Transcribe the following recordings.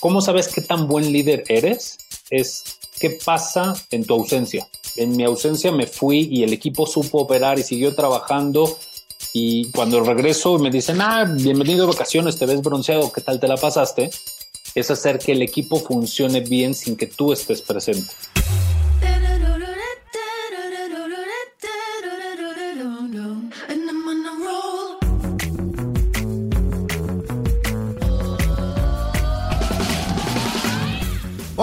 ¿Cómo sabes qué tan buen líder eres? Es qué pasa en tu ausencia. En mi ausencia me fui y el equipo supo operar y siguió trabajando. Y cuando regreso me dicen, ah, bienvenido a vacaciones, te ves bronceado, ¿qué tal te la pasaste? Es hacer que el equipo funcione bien sin que tú estés presente.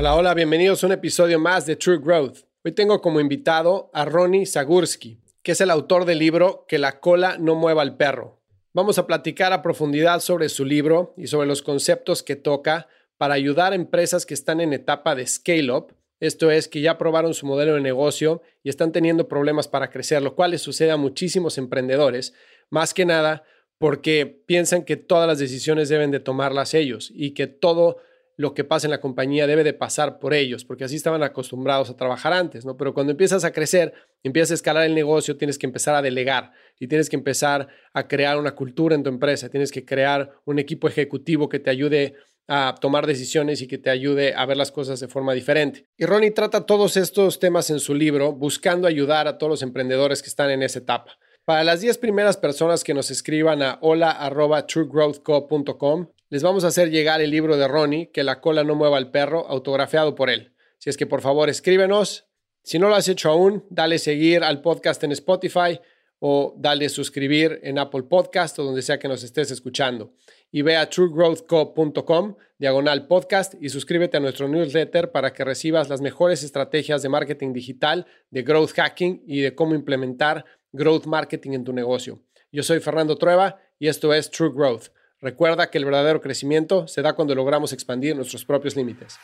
Hola, hola, bienvenidos a un episodio más de True Growth. Hoy tengo como invitado a Ronnie Zagursky, que es el autor del libro Que la cola no mueva al perro. Vamos a platicar a profundidad sobre su libro y sobre los conceptos que toca para ayudar a empresas que están en etapa de scale-up, esto es, que ya probaron su modelo de negocio y están teniendo problemas para crecer, lo cual les sucede a muchísimos emprendedores, más que nada porque piensan que todas las decisiones deben de tomarlas ellos y que todo lo que pasa en la compañía debe de pasar por ellos, porque así estaban acostumbrados a trabajar antes, ¿no? Pero cuando empiezas a crecer, empiezas a escalar el negocio, tienes que empezar a delegar y tienes que empezar a crear una cultura en tu empresa, tienes que crear un equipo ejecutivo que te ayude a tomar decisiones y que te ayude a ver las cosas de forma diferente. Y Ronnie trata todos estos temas en su libro, buscando ayudar a todos los emprendedores que están en esa etapa. Para las 10 primeras personas que nos escriban a hola.truegrowthco.com, les vamos a hacer llegar el libro de Ronnie, Que la cola no mueva al perro, autografiado por él. Si es que por favor escríbenos. Si no lo has hecho aún, dale seguir al podcast en Spotify o dale suscribir en Apple Podcast o donde sea que nos estés escuchando. Y ve a truegrowthco.com, diagonal podcast, y suscríbete a nuestro newsletter para que recibas las mejores estrategias de marketing digital, de growth hacking y de cómo implementar growth marketing en tu negocio. Yo soy Fernando Trueba y esto es True Growth. Recuerda que el verdadero crecimiento se da cuando logramos expandir nuestros propios límites.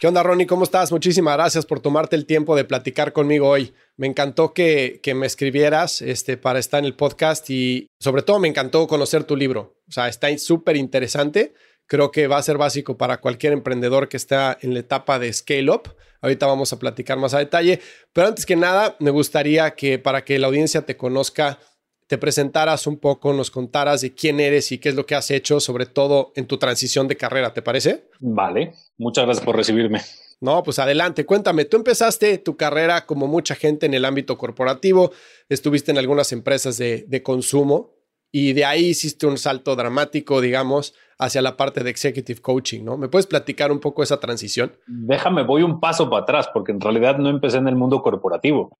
¿Qué onda, Ronnie? ¿Cómo estás? Muchísimas gracias por tomarte el tiempo de platicar conmigo hoy. Me encantó que, me escribieras este, para estar en el podcast y sobre todo me encantó conocer tu libro. O sea, está súper interesante. Creo que va a ser básico para cualquier emprendedor que está en la etapa de scale up. Ahorita vamos a platicar más a detalle. Pero antes que nada, me gustaría que para que la audiencia te conozca, te presentaras un poco, nos contaras de quién eres y qué es lo que has hecho, sobre todo en tu transición de carrera, ¿te parece? Vale, muchas gracias por recibirme. No, pues adelante, cuéntame, tú empezaste tu carrera como mucha gente en el ámbito corporativo, estuviste en algunas empresas de, de consumo y de ahí hiciste un salto dramático, digamos, hacia la parte de executive coaching, ¿no? ¿Me puedes platicar un poco esa transición? Déjame, voy un paso para atrás, porque en realidad no empecé en el mundo corporativo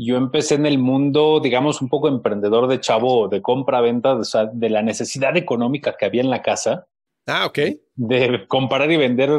yo empecé en el mundo, digamos, un poco emprendedor de chavo, de compra-venta, o sea, de la necesidad económica que había en la casa. Ah, ok. De comprar y vender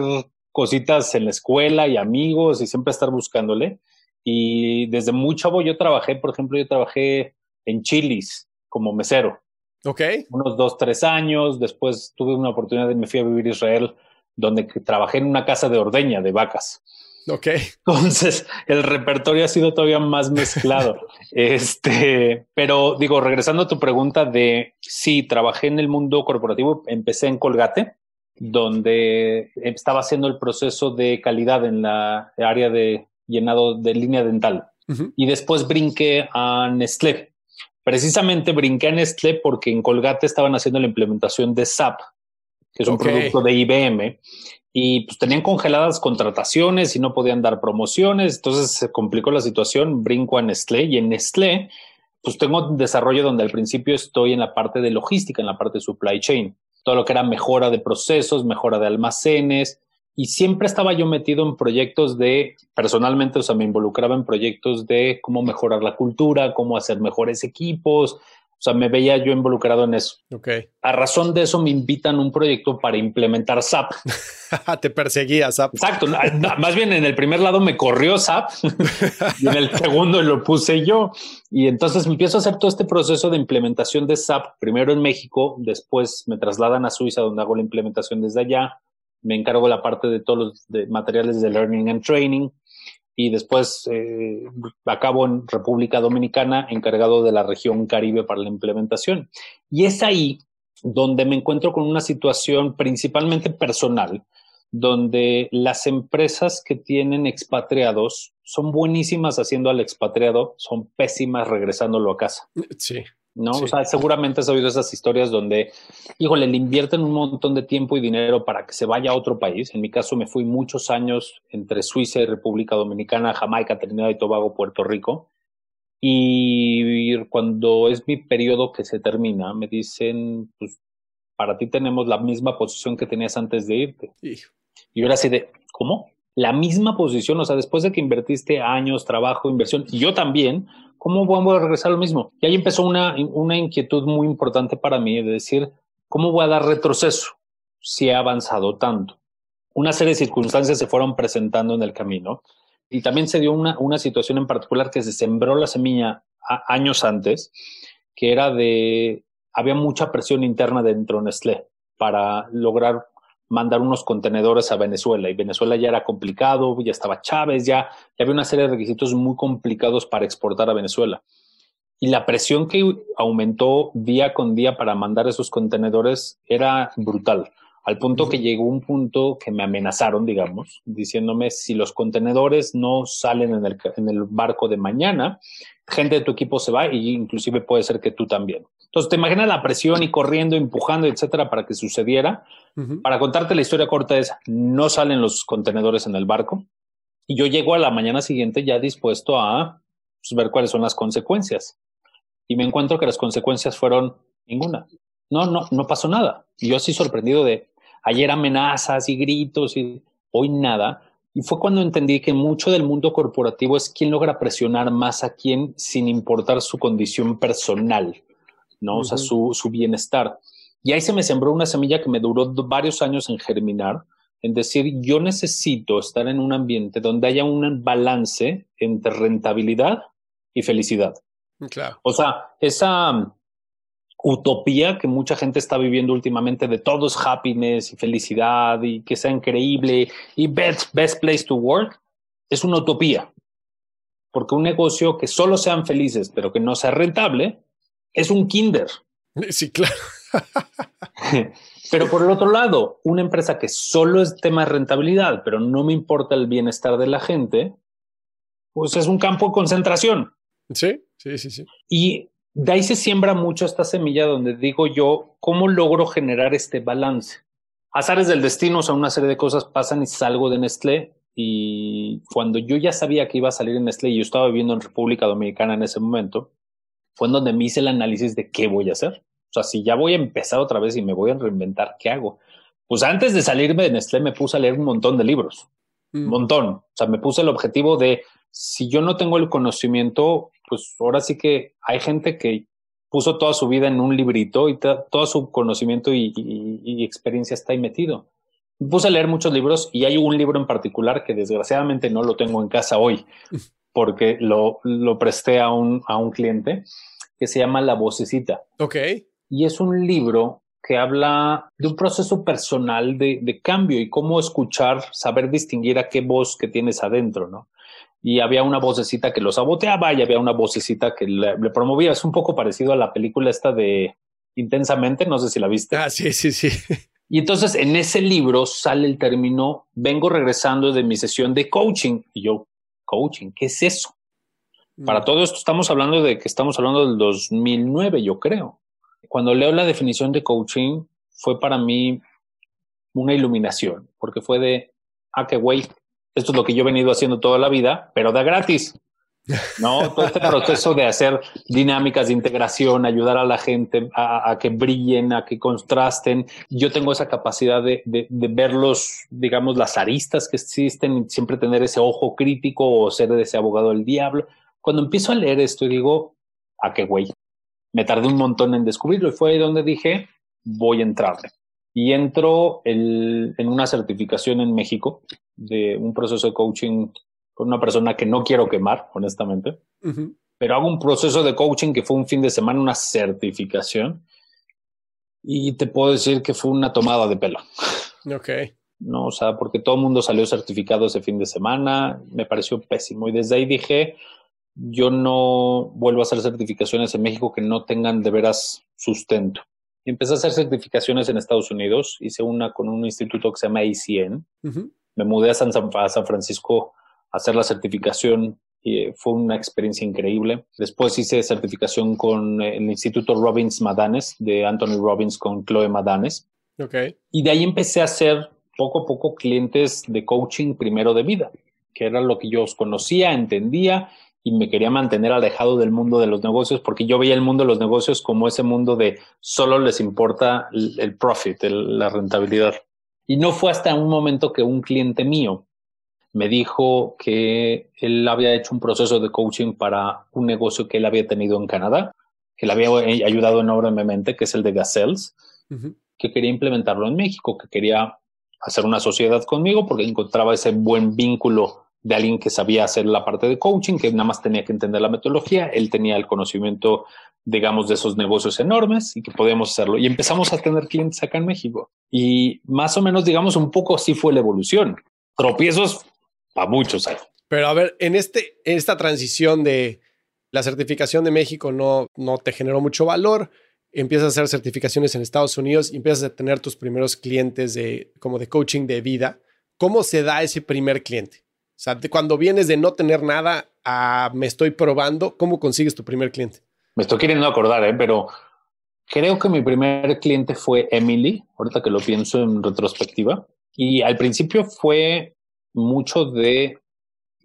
cositas en la escuela y amigos y siempre estar buscándole. Y desde muy chavo yo trabajé, por ejemplo, yo trabajé en Chilis como mesero. Ok. Unos dos, tres años. Después tuve una oportunidad de me fui a vivir a Israel, donde trabajé en una casa de ordeña de vacas. Ok. Entonces, el repertorio ha sido todavía más mezclado. este, pero digo, regresando a tu pregunta de si trabajé en el mundo corporativo, empecé en Colgate, donde estaba haciendo el proceso de calidad en la área de llenado de línea dental. Y después brinqué a Nestlé. Precisamente brinqué a Nestlé porque en Colgate estaban haciendo la implementación de SAP, que es un producto de IBM, y pues tenían congeladas contrataciones y no podían dar promociones, entonces se complicó la situación, brinco a Nestlé y en Nestlé pues tengo un desarrollo donde al principio estoy en la parte de logística, en la parte de supply chain, todo lo que era mejora de procesos, mejora de almacenes y siempre estaba yo metido en proyectos de, personalmente, o sea, me involucraba en proyectos de cómo mejorar la cultura, cómo hacer mejores equipos, O sea, me veía yo involucrado en eso. Ok. A razón de eso me invitan a un proyecto para implementar SAP. Te perseguía SAP. Exacto. Más bien en el primer lado me corrió SAP y en el segundo lo puse yo. Y entonces me empiezo a hacer todo este proceso de implementación de SAP, primero en México, después me trasladan a Suiza donde hago la implementación desde allá. Me encargo la parte de todos los materiales de Learning and Training y después eh, acabo en República Dominicana encargado de la región Caribe para la implementación. Y es ahí donde me encuentro con una situación principalmente personal, donde las empresas que tienen expatriados son buenísimas haciendo al expatriado, son pésimas regresándolo a casa. Sí. ¿No? O sea, seguramente has oído esas historias donde, híjole, le invierten un montón de tiempo y dinero para que se vaya a otro país. En mi caso me fui muchos años entre Suiza y República Dominicana, Jamaica, Trinidad y Tobago, Puerto Rico. Y cuando es mi periodo que se termina, me dicen, pues, para ti tenemos la misma posición que tenías antes de irte. Y yo era así de, ¿cómo? La misma posición, o sea, después de que invertiste años, trabajo, inversión, y yo también, ¿cómo voy a regresar a lo mismo? Y ahí empezó una, una inquietud muy importante para mí de decir, ¿cómo voy a dar retroceso si he avanzado tanto? Una serie de circunstancias se fueron presentando en el camino y también se dio una, una situación en particular que se sembró la semilla años antes, que era de, había mucha presión interna dentro de Nestlé para lograr mandar unos contenedores a Venezuela y Venezuela ya era complicado, ya estaba Chávez, ya, había una serie de requisitos muy complicados para exportar a Venezuela. Y la presión que aumentó día con día para mandar esos contenedores era brutal, al punto que llegó un punto que me amenazaron, digamos, diciéndome si los contenedores no salen en el, barco de mañana, gente de tu equipo se va y inclusive puede ser que tú también. Entonces, te imaginas la presión y corriendo, empujando, etcétera, para que sucediera. Para contarte la historia corta es, no salen los contenedores en el barco y yo llego a la mañana siguiente ya dispuesto a pues, ver cuáles son las consecuencias. Y me encuentro que las consecuencias fueron ninguna. No, no, no pasó nada. Y yo así sorprendido de ayer amenazas y gritos y hoy nada. Y fue cuando entendí que mucho del mundo corporativo es quien logra presionar más a quien sin importar su condición personal. ¿No? O sea, su, su bienestar. Y ahí se me sembró una semilla que me duró varios años en germinar, en decir, yo necesito estar en un ambiente donde haya un balance entre rentabilidad y felicidad. Claro. O sea, esa um, utopía que mucha gente está viviendo últimamente de todo es happiness y felicidad y que sea increíble y best, best place to work, es una utopía. Porque un negocio que solo sean felices, pero que no sea rentable, es un kinder. Sí, claro. pero por el otro lado, una empresa que solo es tema de rentabilidad, pero no me importa el bienestar de la gente, pues es un campo de concentración. Sí, sí, sí, sí. Y de ahí se siembra mucho esta semilla donde digo yo, ¿cómo logro generar este balance? Azares del destino, o sea, una serie de cosas pasan y salgo de Nestlé. Y cuando yo ya sabía que iba a salir en Nestlé y yo estaba viviendo en República Dominicana en ese momento, fue en donde me hice el análisis de qué voy a hacer. O sea, si ya voy a empezar otra vez y me voy a reinventar, ¿qué hago? Pues antes de salirme de Nestlé me puse a leer un montón de libros, un mm. montón. O sea, me puse el objetivo de, si yo no tengo el conocimiento, pues ahora sí que hay gente que puso toda su vida en un librito y todo su conocimiento y, y, experiencia está ahí metido. Me puse a leer muchos libros y hay un libro en particular que desgraciadamente no lo tengo en casa hoy porque lo, lo presté a un, a un cliente que se llama La Vocecita. Ok. Y es un libro que habla de un proceso personal de, de, cambio y cómo escuchar, saber distinguir a qué voz que tienes adentro, ¿no? Y había una vocecita que lo saboteaba y había una vocecita que le, promovía. Es un poco parecido a la película esta de Intensamente, no sé si la viste. Ah, sí, sí, sí. Y entonces en ese libro sale el término, vengo regresando de mi sesión de coaching. Y yo, coaching, ¿qué es eso? Para mm. todo esto estamos hablando de que estamos hablando del 2009, yo creo. Cuando leo la definición de coaching, fue para mí una iluminación, porque fue de, ah, qué güey, esto es lo que yo he venido haciendo toda la vida, pero da gratis. No, todo este proceso de hacer dinámicas de integración, ayudar a la gente a, que brillen, a que contrasten. Yo tengo esa capacidad de, ver los, digamos, las aristas que existen siempre tener ese ojo crítico o ser ese abogado del diablo. Cuando empiezo a leer esto, digo, ¿a qué güey? me tardé un montón en descubrirlo y fue ahí donde dije, voy a entrarle. Y entro en una certificación en México de un proceso de coaching con una persona que no quiero quemar, honestamente, pero hago un proceso de coaching que fue un fin de semana, una certificación, y te puedo decir que fue una tomada de pelo. Ok. No, o sea, porque todo el mundo salió certificado ese fin de semana, me pareció pésimo. Y desde ahí dije, yo no vuelvo a hacer certificaciones en México que no tengan de veras sustento. Y empecé a hacer certificaciones en Estados Unidos, hice una con un instituto que se llama ACN. Me mudé a San, a San Francisco hacer la certificación y eh, fue una experiencia increíble. Después hice certificación con el Instituto Robbins Madanes de Anthony Robbins con Chloe Madanes. Okay. Y de ahí empecé a hacer poco a poco clientes de coaching primero de vida, que era lo que yo conocía, entendía y me quería mantener alejado del mundo de los negocios porque yo veía el mundo de los negocios como ese mundo de solo les importa el, profit, la rentabilidad. Y no fue hasta un momento que un cliente mío me dijo que él había hecho un proceso de coaching para un negocio que él había tenido en Canadá, que le había ayudado enormemente, que es el de Gazelles, que quería implementarlo en México, que quería hacer una sociedad conmigo porque encontraba ese buen vínculo de alguien que sabía hacer la parte de coaching, que nada más tenía que entender la metodología, él tenía el conocimiento, digamos, de esos negocios enormes y que podíamos hacerlo. Y empezamos a tener clientes acá en México. Y más o menos, digamos, un poco así fue la evolución. Tropiezos a muchos años. Pero a ver, en, este, en esta transición de la certificación de México no, no te generó mucho valor, empiezas a hacer certificaciones en Estados Unidos y empiezas a tener tus primeros clientes de, como de coaching de vida. ¿Cómo se da ese primer cliente? O sea, cuando vienes de no tener nada a me estoy probando, ¿cómo consigues tu primer cliente? Me estoy queriendo acordar, ¿eh? pero creo que mi primer cliente fue Emily, ahorita que lo pienso en retrospectiva. Y al principio fue mucho de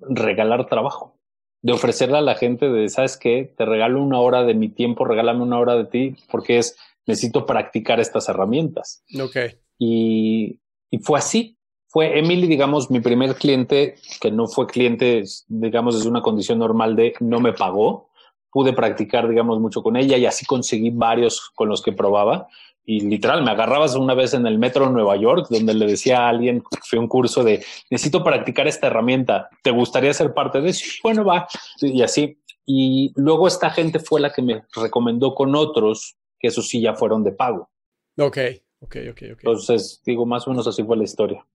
regalar trabajo, de ofrecerle a la gente de, ¿sabes qué? Te regalo una hora de mi tiempo, regálame una hora de ti, porque es, necesito practicar estas herramientas. Ok. Y, y fue así. Fue Emily, digamos, mi primer cliente, que no fue cliente, digamos, desde una condición normal de no me pagó. Pude practicar, digamos, mucho con ella y así conseguí varios con los que probaba y literal me agarrabas una vez en el metro de Nueva York donde le decía a alguien fue un curso de necesito practicar esta herramienta te gustaría ser parte de eso bueno va y así. Y luego esta gente fue la que me recomendó con otros que esos sí ya fueron de pago. Ok ok ok ok. Entonces digo más o menos así fue la historia.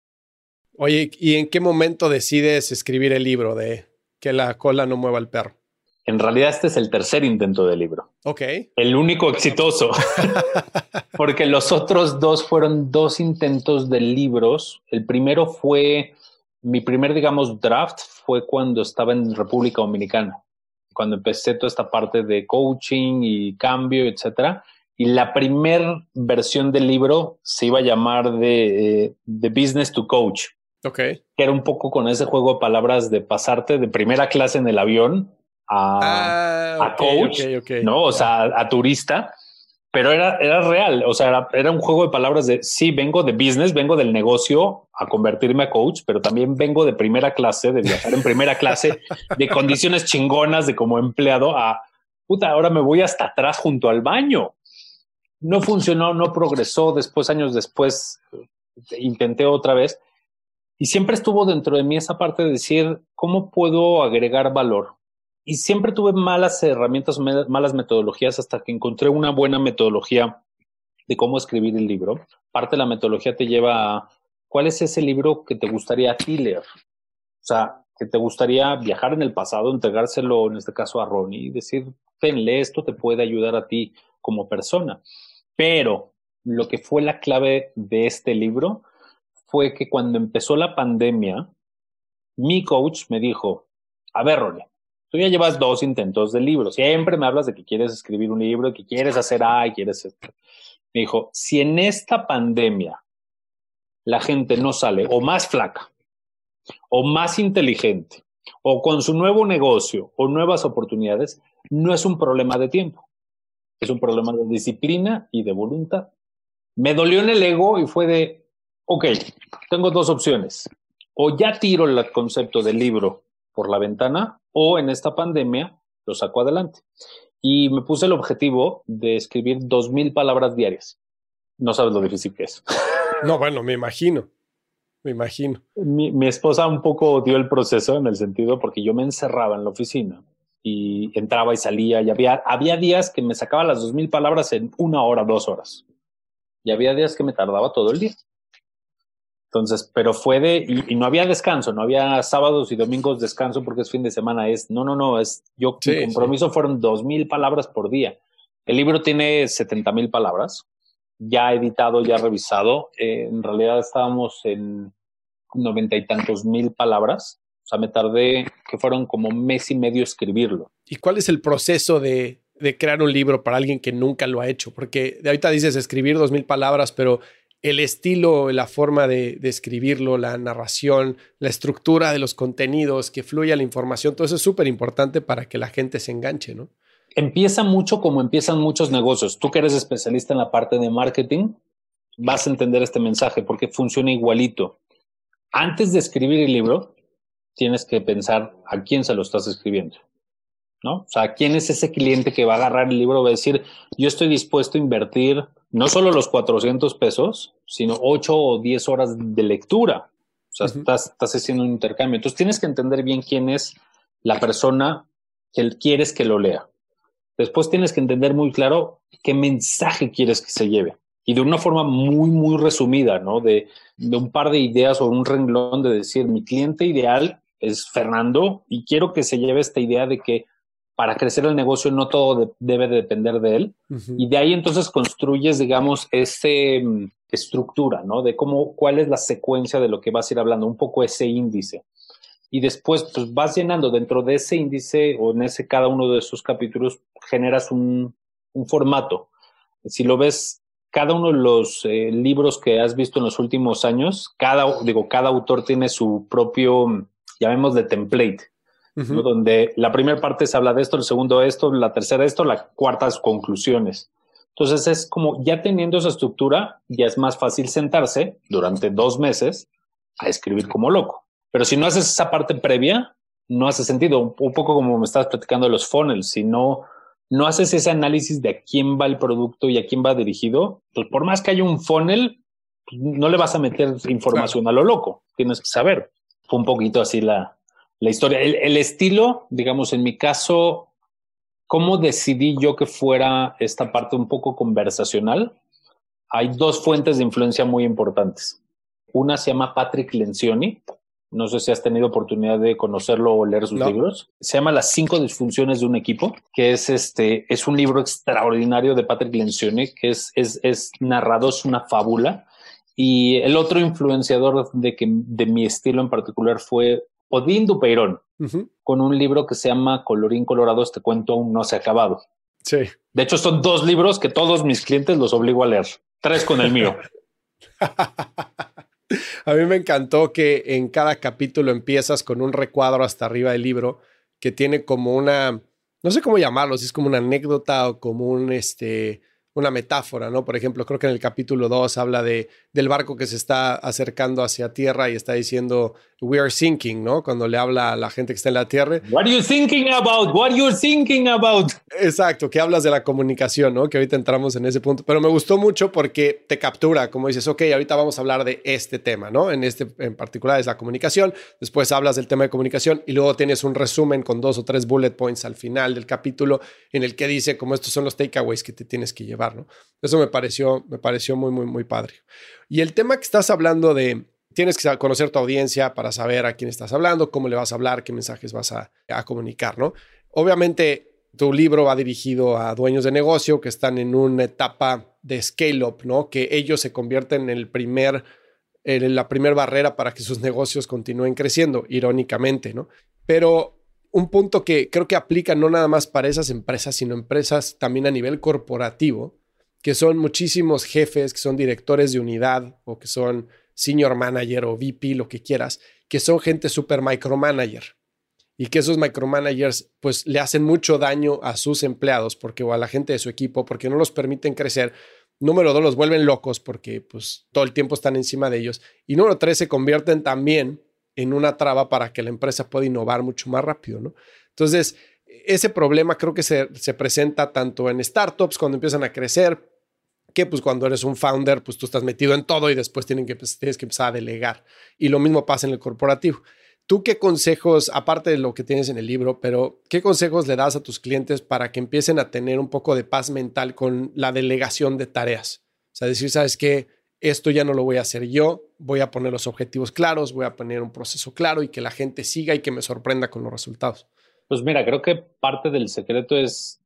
Oye y en qué momento decides escribir el libro de que la cola no mueva el perro en realidad este es el tercer intento del libro. Ok. El único exitoso. Porque los otros dos fueron dos intentos de libros. El primero fue, mi primer, digamos, draft fue cuando estaba en República Dominicana. Cuando empecé toda esta parte de coaching y cambio, etcétera. Y la primera versión del libro se iba a llamar de, de eh, Business to Coach. Ok. Que era un poco con ese juego de palabras de pasarte de primera clase en el avión a, ah, coach, ¿no? O sea, a, turista, pero era, era real, o sea, era, un juego de palabras de, sí, vengo de business, vengo del negocio a convertirme a coach, pero también vengo de primera clase, de viajar en primera clase, de condiciones chingonas de como empleado a, puta, ahora me voy hasta atrás junto al baño. No funcionó, no progresó, después, años después, intenté otra vez. Y siempre estuvo dentro de mí esa parte de decir, ¿cómo puedo agregar valor? Y siempre tuve malas herramientas, malas metodologías hasta que encontré una buena metodología de cómo escribir el libro. Parte de la metodología te lleva a cuál es ese libro que te gustaría a ti leer. O sea, que te gustaría viajar en el pasado, entregárselo en este caso a Ronnie y decir, tenle esto te puede ayudar a ti como persona. Pero lo que fue la clave de este libro fue que cuando empezó la pandemia, mi coach me dijo, a ver, Ronnie, Tú ya llevas dos intentos de libro. Siempre me hablas de que quieres escribir un libro, que quieres hacer A y quieres esto. Me dijo, si en esta pandemia la gente no sale o más flaca, o más inteligente, o con su nuevo negocio o nuevas oportunidades, no es un problema de tiempo. Es un problema de disciplina y de voluntad. Me dolió en el ego y fue de, ok, tengo dos opciones. O ya tiro el concepto del libro por la ventana o en esta pandemia lo sacó adelante. y me puse el objetivo de escribir dos mil palabras diarias. No sabes lo difícil que es. No, bueno, me imagino. Me imagino. Mi, mi esposa un poco dio el proceso en el sentido porque yo me encerraba en la oficina y entraba y salía y había, había días que me sacaba las dos mil palabras en una hora, dos horas. Y había días que me tardaba todo el día. Entonces, pero fue de, y, no había descanso, no había sábados y domingos descanso porque es fin de semana, es, no, no, no, es, yo, mi compromiso fueron dos mil palabras por día. El libro tiene setenta mil palabras, ya editado, ya revisado. Eh, en realidad estábamos en noventa y tantos mil palabras. O sea, me tardé, que fueron como mes y medio escribirlo. ¿Y cuál es el proceso de, de crear un libro para alguien que nunca lo ha hecho? Porque de ahorita dices escribir dos mil palabras, pero el estilo, la forma de, escribirlo, la narración, la estructura de los contenidos, que fluya la información, todo eso es súper importante para que la gente se enganche, ¿no? Empieza mucho como empiezan muchos negocios. Tú que eres especialista en la parte de marketing, vas a entender este mensaje porque funciona igualito. Antes de escribir el libro, tienes que pensar a quién se lo estás escribiendo. ¿No? O sea, ¿quién es ese cliente que va a agarrar el libro y va a decir, yo estoy dispuesto a invertir no solo los 400 pesos, sino 8 o 10 horas de lectura. O sea, estás, estás haciendo un intercambio. Entonces tienes que entender bien quién es la persona que quieres que lo lea. Después tienes que entender muy claro qué mensaje quieres que se lleve. Y de una forma muy, muy resumida, ¿no? De, de un par de ideas o un renglón de decir, mi cliente ideal es Fernando y quiero que se lleve esta idea de que para crecer el negocio no todo debe depender de él. Y de ahí entonces construyes, digamos, esa mm, estructura, ¿no? De cómo, cuál es la secuencia de lo que vas a ir hablando, un poco ese índice. Y después, pues vas llenando dentro de ese índice o en ese cada uno de esos capítulos, generas un, un formato. Si lo ves, cada uno de los eh, libros que has visto en los últimos años, cada, digo, cada autor tiene su propio, mm, donde la primera parte se habla de esto, el segundo esto, la tercera esto, la cuarta es conclusiones. Entonces es como ya teniendo esa estructura, ya es más fácil sentarse durante dos meses a escribir como loco. Pero si no haces esa parte previa, no hace sentido. Un, poco como me estabas platicando de los funnels, si no, no haces ese análisis de a quién va el producto y a quién va dirigido, pues por más que haya un funnel, pues no le vas a meter información a lo loco. Tienes que saber. Fue un poquito así la, la historia. El, estilo, digamos, en mi caso, ¿cómo decidí yo que fuera esta parte un poco conversacional? Hay dos fuentes de influencia muy importantes. Una se llama Patrick Lencioni. No sé si has tenido oportunidad de conocerlo o leer sus libros. Se llama Las cinco disfunciones de un equipo, que es este, es un libro extraordinario de Patrick Lencioni, que es, es, es narrado, es una fábula. Y el otro influenciador de, que, de mi estilo en particular fue Odín Dupeirón, con un libro que se llama Colorín Colorado, este cuento aún no se ha acabado. Sí. De hecho, son dos libros que todos mis clientes los obligo a leer. Tres con el mío. a mí me encantó que en cada capítulo empiezas con un recuadro hasta arriba del libro que tiene como una, no sé cómo llamarlo, si es como una anécdota o como un, este, una metáfora, ¿no? Por ejemplo, creo que en el capítulo 2 habla de, del barco que se está acercando hacia tierra y está diciendo, we are sinking, ¿no? Cuando le habla a la gente que está en la tierra. What are you thinking about? What are you thinking about? Exacto, que hablas de la comunicación, ¿no? Que ahorita entramos en ese punto. Pero me gustó mucho porque te captura, como dices, ok, ahorita vamos a hablar de este tema, ¿no? En este en particular es la comunicación. Después hablas del tema de comunicación y luego tienes un resumen con dos o tres bullet points al final del capítulo en el que dice como estos son los takeaways que te tienes que llevar, ¿no? Eso me pareció, me pareció muy, muy, muy padre. Y el tema que estás hablando de tienes que conocer tu audiencia para saber a quién estás hablando, cómo le vas a hablar, qué mensajes vas a, comunicar, ¿no? Obviamente, tu libro va dirigido a dueños de negocio que están en una etapa de scale-up, ¿no? Que ellos se convierten en el primer, en la primera barrera para que sus negocios continúen creciendo, irónicamente, ¿no? Pero un punto que creo que aplica no nada más para esas empresas, sino empresas también a nivel corporativo, que son muchísimos jefes, que son directores de unidad o que son senior manager o VP, lo que quieras, que son gente super micromanager y que esos micromanagers pues le hacen mucho daño a sus empleados porque o a la gente de su equipo porque no los permiten crecer. Número dos, los vuelven locos porque pues todo el tiempo están encima de ellos. Y número tres, se convierten también en una traba para que la empresa pueda innovar mucho más rápido, ¿no? Entonces, ese problema creo que se, se, presenta tanto en startups cuando empiezan a crecer, que pues cuando eres un founder, pues tú estás metido en todo y después tienen que, pues, tienes que empezar a delegar. Y lo mismo pasa en el corporativo. ¿Tú qué consejos, aparte de lo que tienes en el libro, pero qué consejos le das a tus clientes para que empiecen a tener un poco de paz mental con la delegación de tareas? O sea, decir, ¿sabes qué? Esto ya no lo voy a hacer yo, voy a poner los objetivos claros, voy a poner un proceso claro y que la gente siga y que me sorprenda con los resultados. Pues mira, creo que parte del secreto es,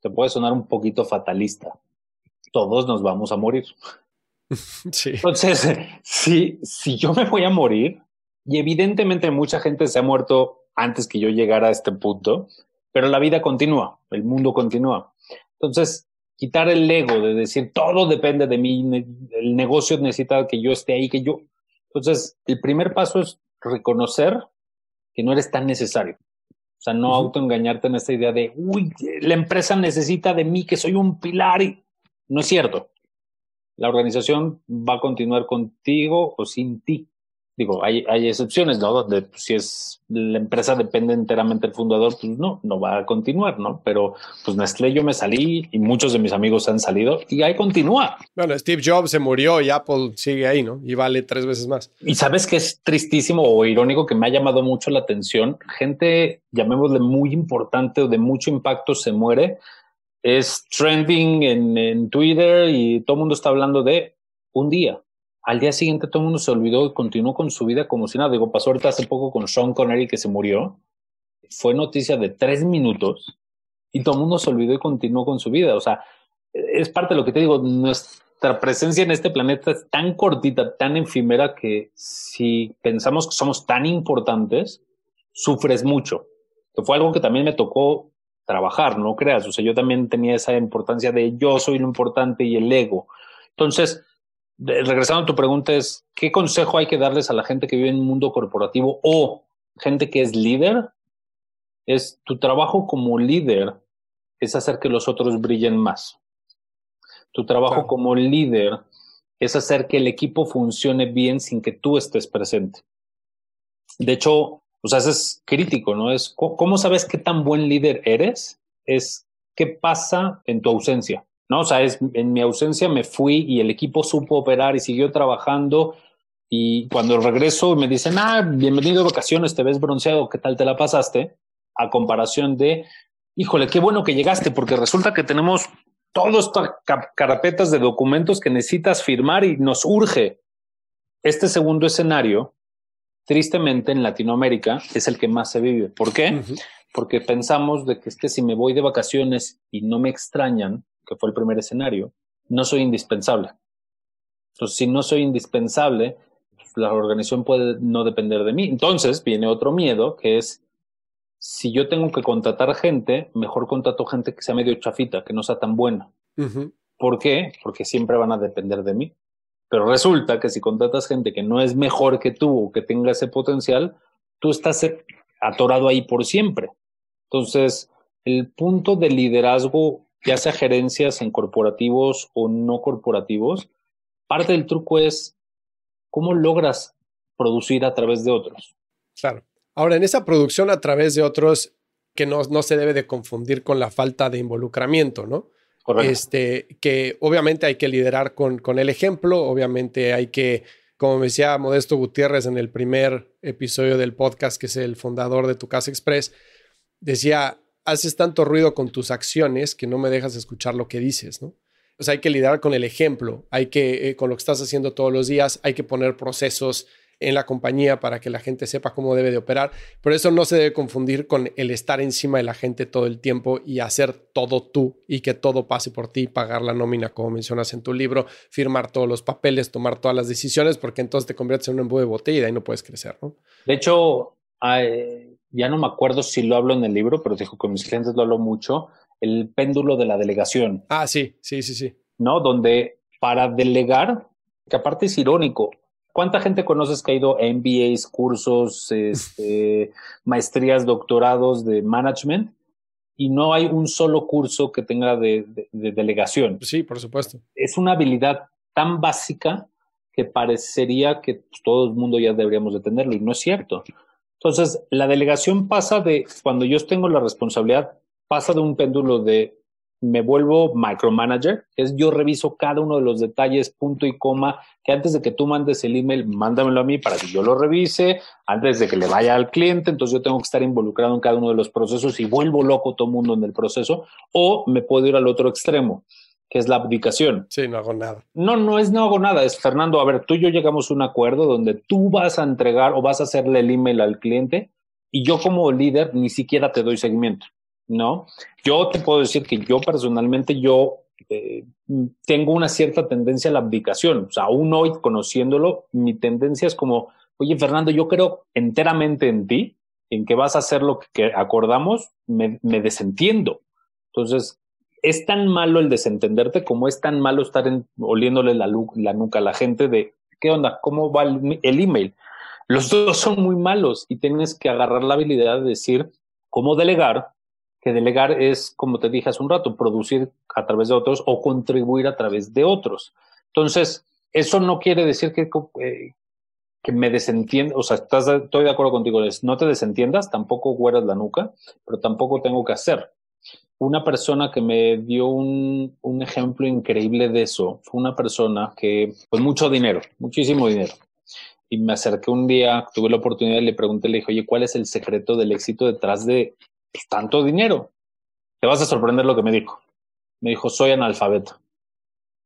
te puede sonar un poquito fatalista. Todos nos vamos a morir. Sí. Entonces, si, si yo me voy a morir, y evidentemente mucha gente se ha muerto antes que yo llegara a este punto, pero la vida continúa, el mundo continúa. Entonces, quitar el ego de decir todo depende de mí, el negocio necesita que yo esté ahí, que yo. Entonces, el primer paso es reconocer que no eres tan necesario. O sea, no autoengañarte en esta idea de, uy, la empresa necesita de mí, que soy un pilar. Y... No es cierto. La organización va a continuar contigo o sin ti digo, hay, hay excepciones, ¿no? Donde pues, si es la empresa depende enteramente del fundador, pues no, no va a continuar, ¿no? Pero pues Nestlé yo me salí y muchos de mis amigos han salido y ahí continúa. Bueno, Steve Jobs se murió y Apple sigue ahí, ¿no? Y vale tres veces más. Y sabes que es tristísimo o irónico que me ha llamado mucho la atención. Gente, llamémosle muy importante o de mucho impacto se muere. Es trending en, en Twitter y todo mundo está hablando de un día al día siguiente todo el mundo se olvidó y continuó con su vida como si nada. Digo, pasó ahorita hace poco con Sean Connery que se murió. Fue noticia de tres minutos y todo el mundo se olvidó y continuó con su vida. O sea, es parte de lo que te digo. Nuestra presencia en este planeta es tan cortita, tan efímera que si pensamos que somos tan importantes, sufres mucho. Que fue algo que también me tocó trabajar, no creas. O sea, yo también tenía esa importancia de yo soy lo importante y el ego. Entonces, regresando a tu pregunta es, ¿qué consejo hay que darles a la gente que vive en un mundo corporativo o gente que es líder? Es tu trabajo como líder es hacer que los otros brillen más. Tu trabajo como líder es hacer que el equipo funcione bien sin que tú estés presente. De hecho, o sea, eso es crítico, ¿no? Es cómo sabes qué tan buen líder eres, es qué pasa en tu ausencia. ¿no? O sea, es, en mi ausencia me fui y el equipo supo operar y siguió trabajando. Y cuando regreso me dicen, ah, bienvenido a vacaciones, te ves bronceado, ¿qué tal te la pasaste? A comparación de, híjole, qué bueno que llegaste, porque resulta que tenemos todas estas carpetas de documentos que necesitas firmar y nos urge. Este segundo escenario, tristemente en Latinoamérica, es el que más se vive. ¿Por qué? Porque pensamos de que es que si me voy de vacaciones y no me extrañan, que fue el primer escenario, no soy indispensable. Entonces, si no soy indispensable, pues, la organización puede no depender de mí. Entonces viene otro miedo, que es, si yo tengo que contratar gente, mejor contrato gente que sea medio chafita, que no sea tan buena. ¿Por qué? Porque siempre van a depender de mí. Pero resulta que si contratas gente que no es mejor que tú o que tenga ese potencial, tú estás atorado ahí por siempre. Entonces, el punto de liderazgo ya sea gerencias en corporativos o no corporativos, parte del truco es cómo logras producir a través de otros. Claro. Ahora, en esa producción a través de otros, que no, no se debe de confundir con la falta de involucramiento, ¿no? Este, que obviamente hay que liderar con, con el ejemplo, obviamente hay que, como decía Modesto Gutiérrez en el primer episodio del podcast, que es el fundador de Tu Casa Express, decía, haces tanto ruido con tus acciones que no me dejas escuchar lo que dices, ¿no? O sea, hay que lidiar con el ejemplo, hay que, eh, con lo que estás haciendo todos los días, hay que poner procesos en la compañía para que la gente sepa cómo debe de operar. Pero eso no se debe confundir con el estar encima de la gente todo el tiempo y hacer todo tú y que todo pase por ti, pagar la nómina, como mencionas en tu libro, firmar todos los papeles, tomar todas las decisiones, porque entonces te conviertes en un embudo de botella y de ahí no puedes crecer, ¿no? De hecho, ya no me acuerdo si lo hablo en el libro, pero dijo con mis clientes lo hablo mucho, el péndulo de la delegación. Ah, sí, sí, sí, sí. ¿No? Donde para delegar, que aparte es irónico, ¿cuánta gente conoces que ha ido a MBAs, cursos, este, maestrías, doctorados de management? Y no hay un solo curso que tenga de, delegación. Sí, por supuesto. Es una habilidad tan básica que parecería que pues, todo el mundo ya deberíamos de tenerlo y no es cierto. Entonces, la delegación pasa de, cuando yo tengo la responsabilidad, pasa de un péndulo de me vuelvo micromanager, es yo reviso cada uno de los detalles, punto y coma, que antes de que tú mandes el email, mándamelo a mí para que yo lo revise, antes de que le vaya al cliente, entonces yo tengo que estar involucrado en cada uno de los procesos y vuelvo loco todo el mundo en el proceso, o me puedo ir al otro extremo, que es la abdicación. Sí, no hago nada. No, no es no hago nada, es Fernando, a ver, tú y yo llegamos a un acuerdo donde tú vas a entregar o vas a hacerle el email al cliente y yo como líder ni siquiera te doy seguimiento. ¿No? Yo te puedo decir que yo personalmente, yo eh, tengo una cierta tendencia a la abdicación. O sea, aún hoy conociéndolo, mi tendencia es como, oye, Fernando, yo creo enteramente en ti, en que vas a hacer lo que acordamos, me, desentiendo. Entonces, es tan malo el desentenderte como es tan malo estar oliéndole la, la, nuca a la gente de, ¿qué onda? ¿Cómo va el, el email? Los dos son muy malos y tienes que agarrar la habilidad de decir cómo delegar que delegar es, como te dije hace un rato, producir a través de otros o contribuir a través de otros. Entonces, eso no quiere decir que, eh, que me desentienda, o sea, estás, estoy de acuerdo contigo, no te desentiendas, tampoco hueras la nuca, pero tampoco tengo que hacer. Una persona que me dio un, un ejemplo increíble de eso fue una persona que, pues mucho dinero, muchísimo dinero. Y me acerqué un día, tuve la oportunidad y le pregunté, le dije, oye, ¿cuál es el secreto del éxito detrás de tanto dinero. Te vas a sorprender lo que me dijo. Me dijo, soy analfabeto.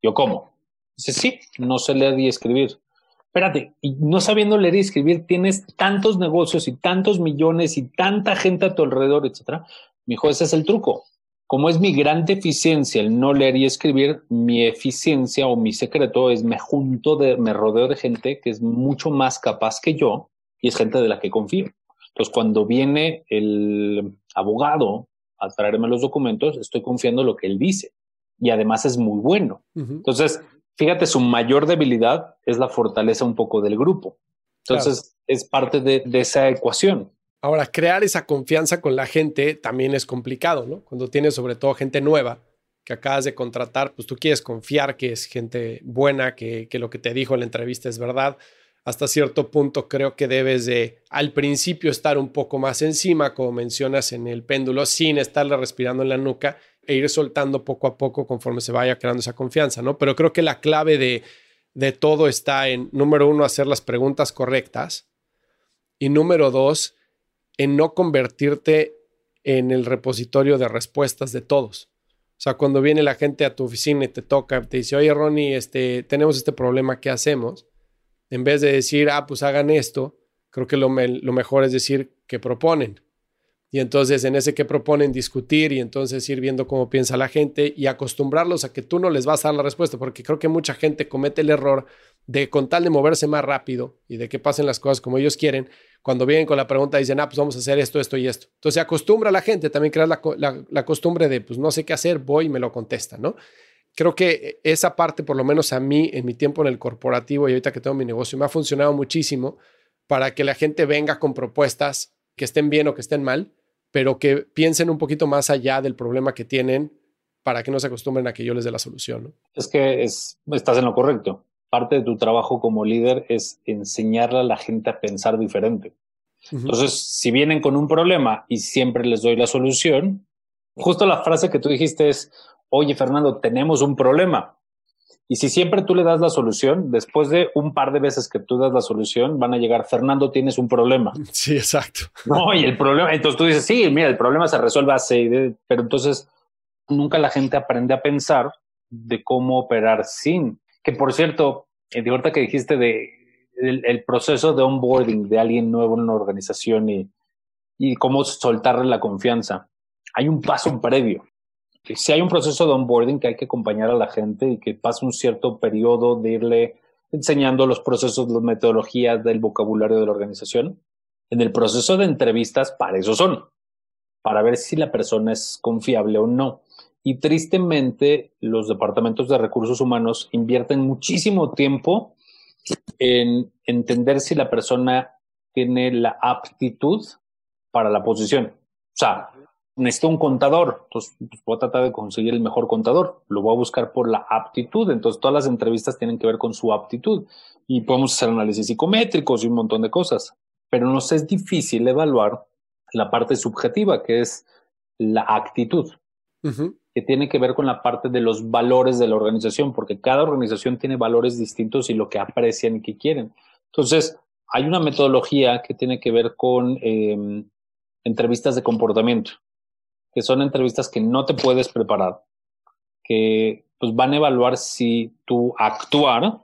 Yo, ¿cómo? Dice, sí, no sé leer y escribir. Espérate, y no sabiendo leer y escribir, tienes tantos negocios y tantos millones y tanta gente a tu alrededor, etcétera. Me dijo, ese es el truco. Como es mi gran deficiencia el no leer y escribir, mi eficiencia o mi secreto es me junto de, me rodeo de gente que es mucho más capaz que yo y es gente de la que confío. Entonces, cuando viene el abogado a traerme los documentos, estoy confiando en lo que él dice. Y además es muy bueno. Entonces, fíjate, su mayor debilidad es la fortaleza un poco del grupo. Entonces, es parte de, de, esa ecuación. Ahora, crear esa confianza con la gente también es complicado, ¿no? Cuando tienes sobre todo gente nueva que acabas de contratar, pues tú quieres confiar que es gente buena, que, que lo que te dijo en la entrevista es verdad hasta cierto punto creo que debes de al principio estar un poco más encima, como mencionas en el péndulo, sin estarle respirando en la nuca e ir soltando poco a poco conforme se vaya creando esa confianza, ¿no? Pero creo que la clave de, de todo está en, número uno, hacer las preguntas correctas y número dos, en no convertirte en el repositorio de respuestas de todos. O sea, cuando viene la gente a tu oficina y te toca, te dice, oye, Ronnie, este, tenemos este problema, ¿qué hacemos? En vez de decir, ah, pues hagan esto, creo que lo, mejor es decir que proponen. Y entonces en ese que proponen discutir y entonces ir viendo cómo piensa la gente y acostumbrarlos a que tú no les vas a dar la respuesta, porque creo que mucha gente comete el error de con tal de moverse más rápido y de que pasen las cosas como ellos quieren, cuando vienen con la pregunta dicen, ah, pues vamos a hacer esto, esto y esto. Entonces acostumbra a la gente, también creas la, la, la costumbre de, pues no sé qué hacer, voy y me lo contesta, ¿no? Creo que esa parte, por lo menos a mí, en mi tiempo en el corporativo y ahorita que tengo mi negocio, me ha funcionado muchísimo para que la gente venga con propuestas que estén bien o que estén mal, pero que piensen un poquito más allá del problema que tienen para que no se acostumbren a que yo les dé la solución. Es que es, estás en lo correcto. Parte de tu trabajo como líder es enseñarle a la gente a pensar diferente. Entonces, si vienen con un problema y siempre les doy la solución, justo la frase que tú dijiste es, oye Fernando, tenemos un problema. Y si siempre tú le das la solución, después de un par de veces que tú das la solución, van a llegar, Fernando, tienes un problema. Sí, exacto. No, y el problema, entonces tú dices, sí, mira, el problema se resuelve así, pero entonces nunca la gente aprende a pensar de cómo operar sin. Que por cierto, de ahorita que dijiste de el, proceso de onboarding de alguien nuevo en una organización y, y cómo soltarle la confianza, hay un paso previo si hay un proceso de onboarding que hay que acompañar a la gente y que pasa un cierto periodo de irle enseñando los procesos, las metodologías del vocabulario de la organización. En el proceso de entrevistas, para eso son, para ver si la persona es confiable o no. Y tristemente, los departamentos de recursos humanos invierten muchísimo tiempo en entender si la persona tiene la aptitud para la posición. O sea, necesito un contador, entonces pues, voy a tratar de conseguir el mejor contador, lo voy a buscar por la aptitud, entonces todas las entrevistas tienen que ver con su aptitud. Y podemos hacer análisis psicométricos y un montón de cosas. pero nos es difícil evaluar la parte subjetiva, que es la actitud, que tiene que ver con la parte de los valores de la organización, porque cada organización tiene valores distintos y lo que aprecian y que quieren. Entonces, hay una metodología que tiene que ver con em, entrevistas de comportamiento, que son entrevistas que no te puedes preparar, que pues, van a evaluar si tu actuar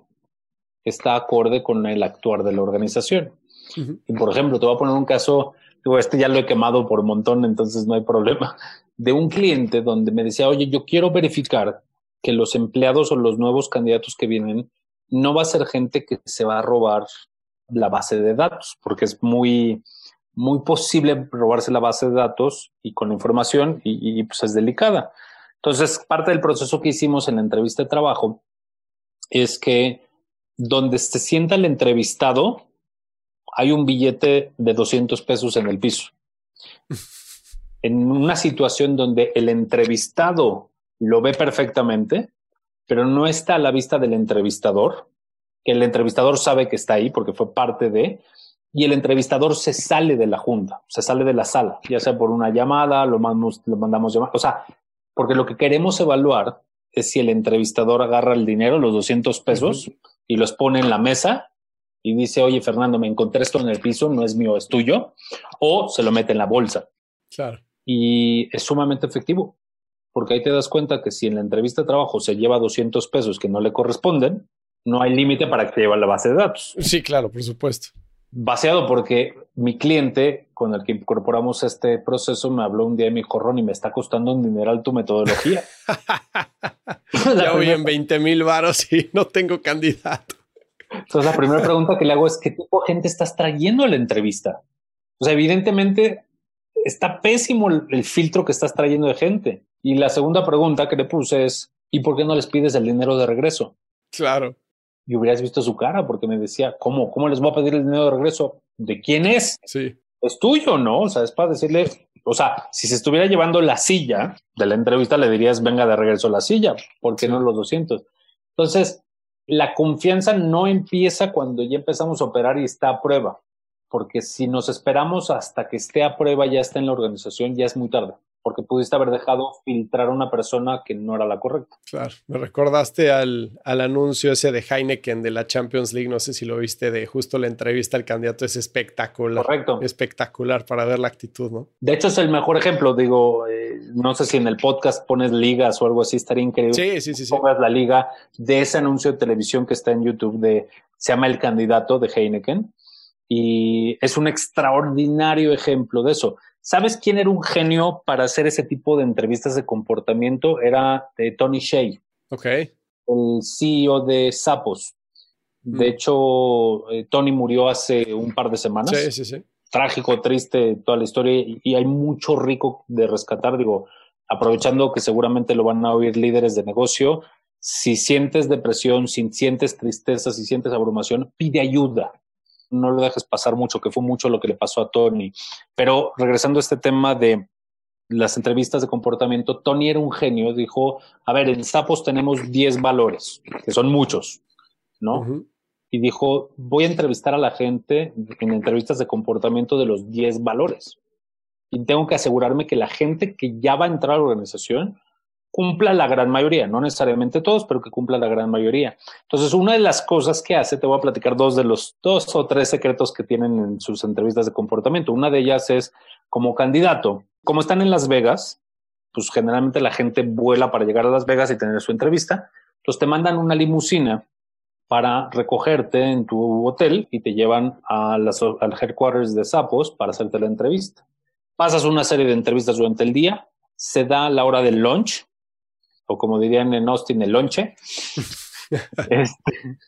está acorde con el actuar de la organización. Y por ejemplo, te voy a poner un caso, digo, este ya lo he quemado por un montón, entonces no hay problema, de un cliente donde me decía, oye, yo quiero verificar que los empleados o los nuevos candidatos que vienen no va a ser gente que se va a robar la base de datos, porque es muy, muy posible robarse la base de datos y con información y, y pues es delicada. Entonces, parte del proceso que hicimos en la entrevista de trabajo es que donde se sienta el entrevistado, hay un billete de 200 pesos en el piso. en una situación donde el entrevistado lo ve perfectamente, pero no está a la vista del entrevistador, que el entrevistador sabe que está ahí porque fue parte de, y el entrevistador se sale de la junta, se sale de la sala, ya sea por una llamada, lo mandamos, lo mandamos llamar, o sea, porque lo que queremos evaluar es si el entrevistador agarra el dinero, los 200 pesos, y los pone en la mesa y dice, oye, Fernando, me encontré esto en el piso, no es mío, es tuyo, o se lo mete en la bolsa. Claro. Y es sumamente efectivo, porque ahí te das cuenta que si en la entrevista de trabajo se lleva 200 pesos que no le corresponden, no hay límite para que te lleve la base de datos. Sí, claro, por supuesto. Baseado porque mi cliente con el que incorporamos este proceso me habló un día y me dijo, Ronnie, me está costando un dineral tu metodología. ya voy en 20 mil varos y no tengo candidato. Entonces la primera pregunta que le hago es, ¿qué tipo de gente estás trayendo a la entrevista? O sea, evidentemente está pésimo el, filtro que estás trayendo de gente. Y la segunda pregunta que le puse es, ¿y por qué no les pides el dinero de regreso? Claro. Y hubieras visto su cara porque me decía, ¿cómo? ¿Cómo les voy a pedir el dinero de regreso? ¿De quién es? Sí. Es tuyo, ¿no? O sea, es para decirle, o sea, si se estuviera llevando la silla de la entrevista, le dirías, venga de regreso la silla, ¿por qué no los 200? Entonces, la confianza no empieza cuando ya empezamos a operar y está a prueba, porque si nos esperamos hasta que esté a prueba, ya está en la organización, ya es muy tarde porque pudiste haber dejado filtrar a una persona que no era la correcta. Claro, me recordaste al, al, anuncio ese de Heineken de la Champions League, no sé si lo viste, de justo la entrevista al candidato, es espectacular. Correcto. Espectacular para ver la actitud, ¿no? De hecho, es el mejor ejemplo, digo, eh, no sé si en el podcast pones ligas o algo así, estaría increíble. Sí, sí, sí. sí. Pongas la liga de ese anuncio de televisión que está en YouTube de, se llama El Candidato de Heineken. Y es un extraordinario ejemplo de eso ¿Sabes quién era un genio para hacer ese tipo de entrevistas de comportamiento? Era eh, Tony Shea. Ok. El CEO de Sapos. De mm. hecho, eh, Tony murió hace un par de semanas. Sí, sí, sí. Trágico, triste, toda la historia. Y, hay mucho rico de rescatar. Digo, aprovechando que seguramente lo van a oír líderes de negocio. Si sientes depresión, si sientes tristeza, si sientes abrumación, pide ayuda no lo dejes pasar mucho, que fue mucho lo que le pasó a Tony. Pero regresando a este tema de las entrevistas de comportamiento, Tony era un genio, dijo, a ver, en Sapos tenemos 10 valores, que son muchos, ¿no? Y dijo, voy a entrevistar a la gente en entrevistas de comportamiento de los 10 valores. Y tengo que asegurarme que la gente que ya va a entrar a la organización cumpla la gran mayoría, no necesariamente todos, pero que cumpla la gran mayoría. Entonces, una de las cosas que hace, te voy a platicar dos de los dos o tres secretos que tienen en sus entrevistas de comportamiento. Una de ellas es como candidato, como están en Las Vegas, pues generalmente la gente vuela para llegar a Las Vegas y tener su entrevista. Entonces te mandan una limusina para recogerte en tu hotel y te llevan a las, al headquarters de Sapos para hacerte la entrevista. Pasas una serie de entrevistas durante el día, se da la hora del lunch, o como dirían en Austin, el lonche, este,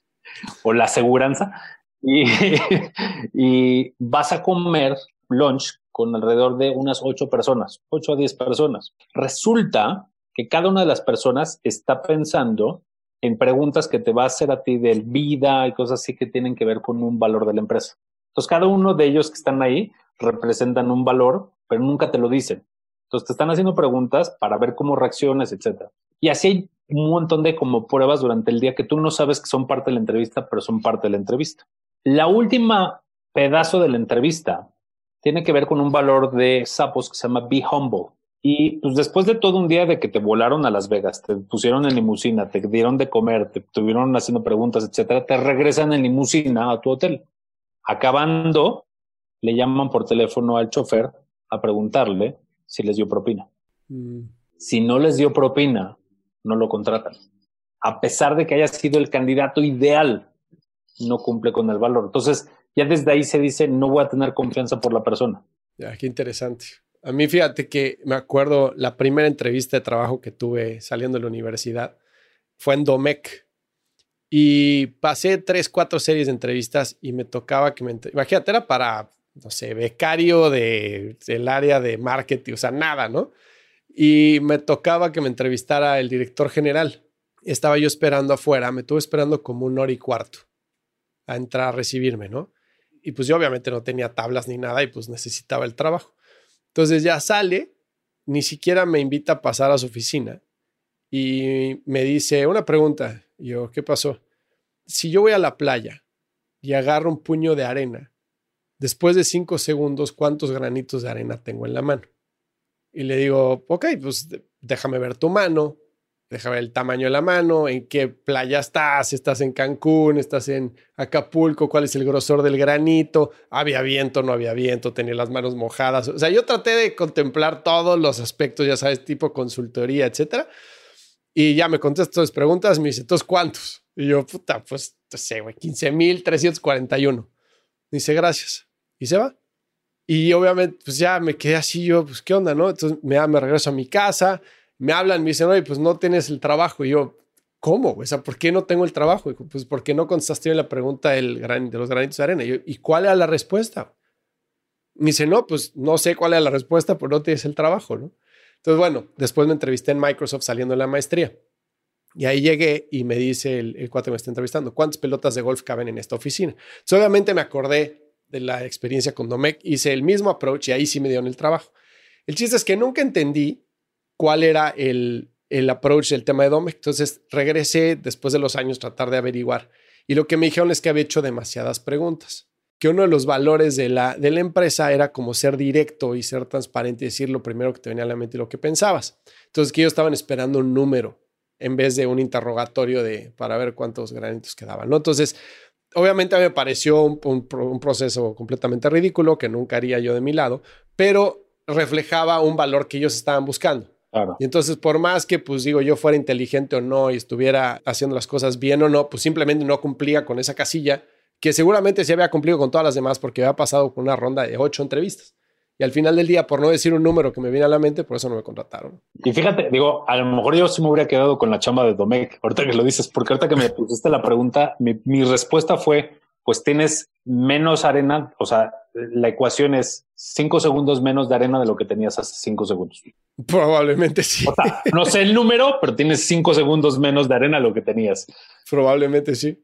o la aseguranza, y, y, vas a comer lunch con alrededor de unas ocho personas, ocho a diez personas. Resulta que cada una de las personas está pensando en preguntas que te va a hacer a ti de vida y cosas así que tienen que ver con un valor de la empresa. Entonces, cada uno de ellos que están ahí representan un valor, pero nunca te lo dicen. Entonces, te están haciendo preguntas para ver cómo reaccionas, etcétera. Y así hay un montón de como pruebas durante el día que tú no sabes que son parte de la entrevista, pero son parte de la entrevista. La última pedazo de la entrevista tiene que ver con un valor de sapos que se llama Be Humble. Y pues después de todo un día de que te volaron a Las Vegas, te pusieron en limusina, te dieron de comer, te estuvieron haciendo preguntas, etcétera, te regresan en limusina a tu hotel. Acabando, le llaman por teléfono al chofer a preguntarle si les dio propina. Mm. Si no les dio propina, no lo contratan. A pesar de que haya sido el candidato ideal, no cumple con el valor. Entonces, ya desde ahí se dice, no voy a tener confianza por la persona. Ya, qué interesante. A mí fíjate que me acuerdo la primera entrevista de trabajo que tuve saliendo de la universidad fue en Domec. Y pasé tres, cuatro series de entrevistas y me tocaba que me... Imagínate, era para, no sé, becario de, del área de marketing, o sea, nada, ¿no? Y me tocaba que me entrevistara el director general. Estaba yo esperando afuera, me tuve esperando como un hora y cuarto a entrar a recibirme, ¿no? Y pues yo obviamente no tenía tablas ni nada y pues necesitaba el trabajo. Entonces ya sale, ni siquiera me invita a pasar a su oficina y me dice una pregunta. yo, ¿qué pasó? Si yo voy a la playa y agarro un puño de arena, después de cinco segundos, ¿cuántos granitos de arena tengo en la mano? Y le digo, ok, pues déjame ver tu mano, déjame ver el tamaño de la mano, en qué playa estás, estás en Cancún, estás en Acapulco, cuál es el grosor del granito, había viento, no había viento, tenía las manos mojadas. O sea, yo traté de contemplar todos los aspectos, ya sabes, tipo consultoría, etcétera. Y ya me contestó las preguntas, me dice, ¿entonces cuántos? Y yo, puta, pues, no sé, güey, 15,341. Dice, gracias. Y se va. Y obviamente, pues ya me quedé así, yo, pues, ¿qué onda, no? Entonces me, me regreso a mi casa, me hablan, me dicen, oye, pues no tienes el trabajo. Y yo, ¿cómo? O sea, ¿por qué no tengo el trabajo? Y pues porque no contestaste en la pregunta del gran, de los granitos de arena. Y, yo, ¿y cuál era la respuesta? Me dice, no, pues no sé cuál era la respuesta, pero no tienes el trabajo, ¿no? Entonces, bueno, después me entrevisté en Microsoft saliendo de la maestría. Y ahí llegué y me dice el, el cuate que me está entrevistando, ¿cuántas pelotas de golf caben en esta oficina? Entonces, obviamente me acordé de la experiencia con Domec, hice el mismo approach y ahí sí me dieron el trabajo. El chiste es que nunca entendí cuál era el, el approach del tema de Domec. Entonces regresé después de los años tratar de averiguar. Y lo que me dijeron es que había hecho demasiadas preguntas. Que uno de los valores de la, de la empresa era como ser directo y ser transparente y decir lo primero que te venía a la mente y lo que pensabas. Entonces que ellos estaban esperando un número en vez de un interrogatorio de para ver cuántos granitos quedaban. ¿no? Entonces, obviamente me pareció un, un proceso completamente ridículo que nunca haría yo de mi lado, pero reflejaba un valor que ellos estaban buscando. Y entonces, por más que, pues digo, yo fuera inteligente o no y estuviera haciendo las cosas bien o no, pues simplemente no cumplía con esa casilla, que seguramente sí había cumplido con todas las demás porque había pasado con una ronda de ocho entrevistas. Y al final del día, por no decir un número que me viene a la mente, por eso no me contrataron. Y fíjate, digo, a lo mejor yo sí me hubiera quedado con la chamba de Domecq, ahorita que lo dices, porque ahorita que me pusiste la pregunta, mi, mi respuesta fue, pues tienes menos arena, o sea, la ecuación es cinco segundos menos de arena de lo que tenías hace cinco segundos. Probablemente sí. no sé el número, pero tienes cinco segundos menos de arena de lo que tenías. Probablemente sí.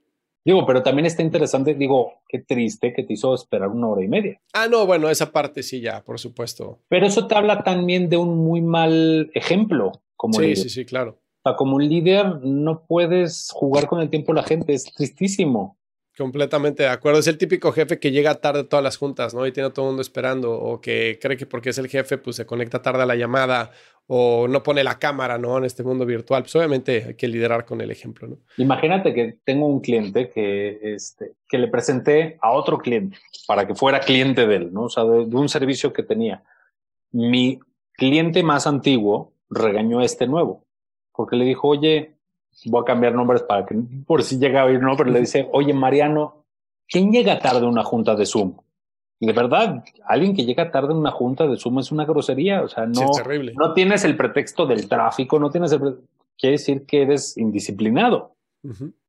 Digo, pero también está interesante, digo, qué triste que te hizo esperar una hora y media. Ah, no, bueno, esa parte sí, ya, por supuesto. Pero eso te habla también de un muy mal ejemplo. Como sí, sí, sí, claro. O sea, como un líder no puedes jugar con el tiempo de la gente, es tristísimo. Completamente de acuerdo. Es el típico jefe que llega tarde a todas las juntas, ¿no? Y tiene a todo el mundo esperando, o que cree que porque es el jefe, pues se conecta tarde a la llamada, o no pone la cámara, ¿no? En este mundo virtual. Pues obviamente hay que liderar con el ejemplo, ¿no? Imagínate que tengo un cliente que, este, que le presenté a otro cliente para que fuera cliente de él, ¿no? O sea, de, un servicio que tenía. Mi cliente más antiguo regañó a este nuevo, porque le dijo, oye, voy a cambiar nombres para que por si llega a oír, ¿no? Pero le dice, oye, Mariano, ¿quién llega tarde a una junta de Zoom? De verdad, alguien que llega tarde a una junta de Zoom es una grosería. O sea, no, no tienes el pretexto del tráfico, no tienes el quiere decir que eres indisciplinado.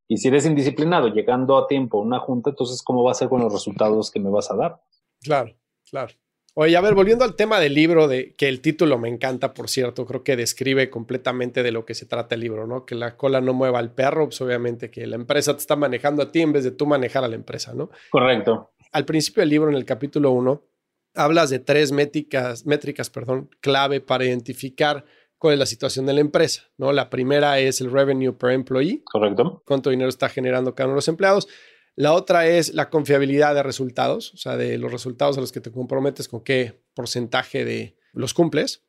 Y si eres indisciplinado llegando a tiempo a una junta, entonces, ¿cómo va a ser con los resultados que me vas a dar? Claro, claro. Oye, a ver, volviendo al tema del libro, de que el título me encanta, por cierto, creo que describe completamente de lo que se trata el libro, ¿no? Que la cola no mueva al perro, pues obviamente que la empresa te está manejando a ti en vez de tú manejar a la empresa, ¿no? Correcto. Al principio del libro, en el capítulo 1, hablas de tres métricas, métricas perdón, clave para identificar cuál es la situación de la empresa, ¿no? La primera es el revenue per employee. Correcto. Cuánto dinero está generando cada uno de los empleados. La otra es la confiabilidad de resultados, o sea, de los resultados a los que te comprometes con qué porcentaje de los cumples.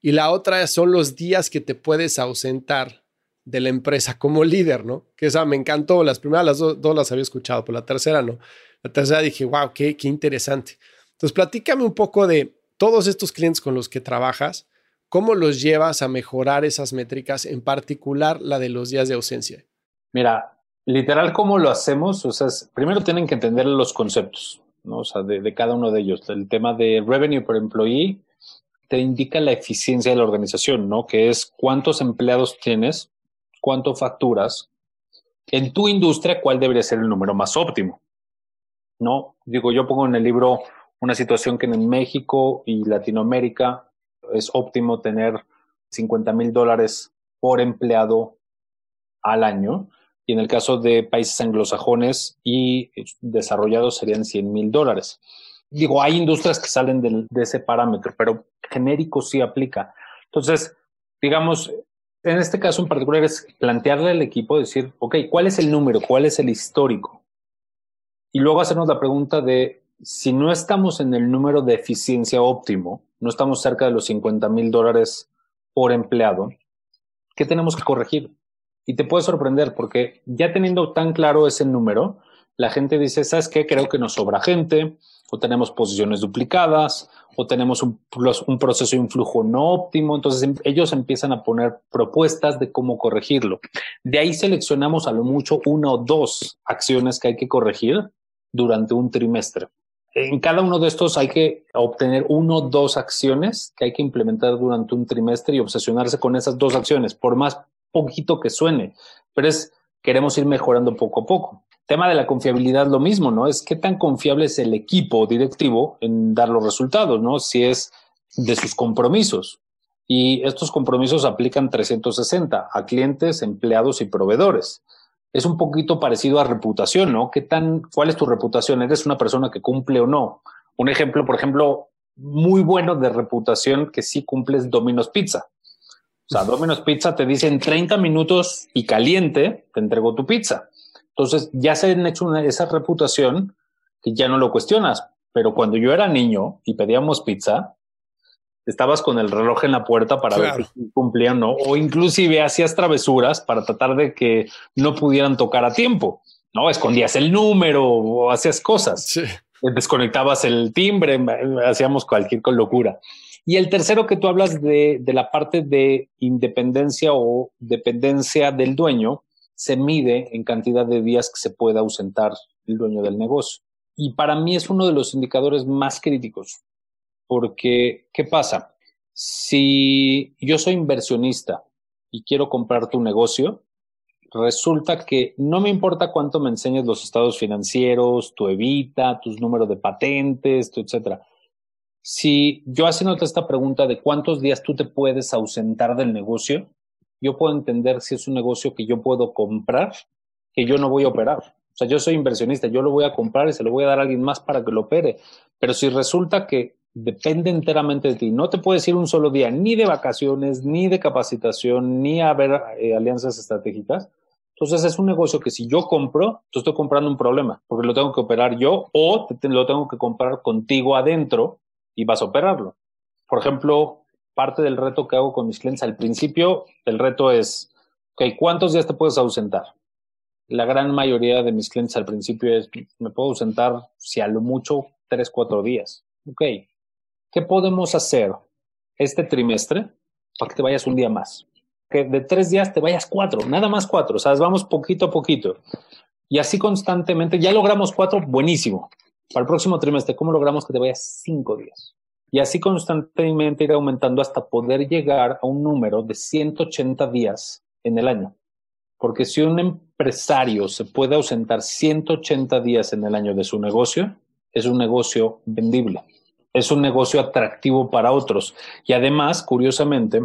Y la otra son los días que te puedes ausentar de la empresa como líder, ¿no? Que esa me encantó. Las primeras las dos, las había escuchado, pero la tercera no. La tercera dije, wow, qué, qué interesante. Entonces, platícame un poco de todos estos clientes con los que trabajas, ¿cómo los llevas a mejorar esas métricas, en particular la de los días de ausencia? Mira, literal, ¿cómo lo hacemos? O sea, primero tienen que entender los conceptos, ¿no? O sea, de, de cada uno de ellos. El tema de revenue per employee te indica la eficiencia de la organización, ¿no? Que es cuántos empleados tienes, cuánto facturas. En tu industria, ¿cuál debería ser el número más óptimo? ¿No? Digo, yo pongo en el libro una situación que en México y Latinoamérica es óptimo tener 50 mil dólares por empleado al año. Y en el caso de países anglosajones y desarrollados serían 100 mil dólares. Digo, hay industrias que salen de, de ese parámetro, pero genérico sí aplica. Entonces, digamos, en este caso en particular es plantearle al equipo, decir, ok, ¿cuál es el número? ¿Cuál es el histórico? Y luego hacernos la pregunta de, si no estamos en el número de eficiencia óptimo, no estamos cerca de los 50 mil dólares por empleado, ¿qué tenemos que corregir? Y te puede sorprender porque ya teniendo tan claro ese número, la gente dice, ¿sabes qué? Creo que nos sobra gente, o tenemos posiciones duplicadas, o tenemos un, un proceso de influjo no óptimo. Entonces em, ellos empiezan a poner propuestas de cómo corregirlo. De ahí seleccionamos a lo mucho una o dos acciones que hay que corregir durante un trimestre. En cada uno de estos hay que obtener uno o dos acciones que hay que implementar durante un trimestre y obsesionarse con esas dos acciones, por más poquito que suene, pero es queremos ir mejorando poco a poco. Tema de la confiabilidad, lo mismo, ¿no? Es qué tan confiable es el equipo directivo en dar los resultados, ¿no? Si es de sus compromisos. Y estos compromisos aplican 360 a clientes, empleados y proveedores es un poquito parecido a reputación, ¿no? ¿Qué tan, cuál es tu reputación? ¿Eres una persona que cumple o no? Un ejemplo, por ejemplo, muy bueno de reputación que sí cumples Domino's Pizza. O sea, Domino's Pizza te dice en 30 minutos y caliente te entregó tu pizza. Entonces ya se han hecho esa reputación que ya no lo cuestionas. Pero cuando yo era niño y pedíamos pizza, estabas con el reloj en la puerta para ver si cumplían o no, o inclusive hacías travesuras para tratar de que no pudieran tocar a tiempo, ¿no? Escondías el número o hacías cosas. Desconectabas el timbre, hacíamos cualquier locura. Y el tercero que tú hablas de, de la parte de independencia o dependencia del dueño, se mide en cantidad de días que se puede ausentar el dueño del negocio. Y para mí es uno de los indicadores más críticos, porque, ¿qué pasa? Si yo soy inversionista y quiero comprar tu negocio, resulta que no me importa cuánto me enseñes los estados financieros, tu evita, tus números de patentes, tu etcétera. Si yo haciéndote esta pregunta de cuántos días tú te puedes ausentar del negocio, yo puedo entender si es un negocio que yo puedo comprar, que yo no voy a operar. O sea, yo soy inversionista, yo lo voy a comprar y se lo voy a dar a alguien más para que lo opere. Pero si resulta que depende enteramente de ti. No te puedes ir un solo día ni de vacaciones, ni de capacitación, ni a ver eh, alianzas estratégicas. Entonces es un negocio que si yo compro, yo estoy comprando un problema, porque lo tengo que operar yo o lo tengo que comprar contigo adentro y vas a operarlo. Por ejemplo, parte del reto que hago con mis clientes al principio, el reto es, ¿cuántos días te puedes ausentar? La gran mayoría de mis clientes al principio es, me puedo ausentar si a lo mucho tres, cuatro días. Ok, ¿qué podemos hacer este trimestre para que te vayas un día más? Que de tres días te vayas cuatro, nada más cuatro, o sea, vamos poquito a poquito. Y así constantemente, ya logramos cuatro, buenísimo. Para el próximo trimestre, ¿cómo logramos que te vayas cinco días? Y así constantemente ir aumentando hasta poder llegar a un número de 180 días en el año. Porque si un empresario se puede ausentar 180 días en el año de su negocio, es un negocio vendible es un negocio atractivo para otros. Y además, curiosamente,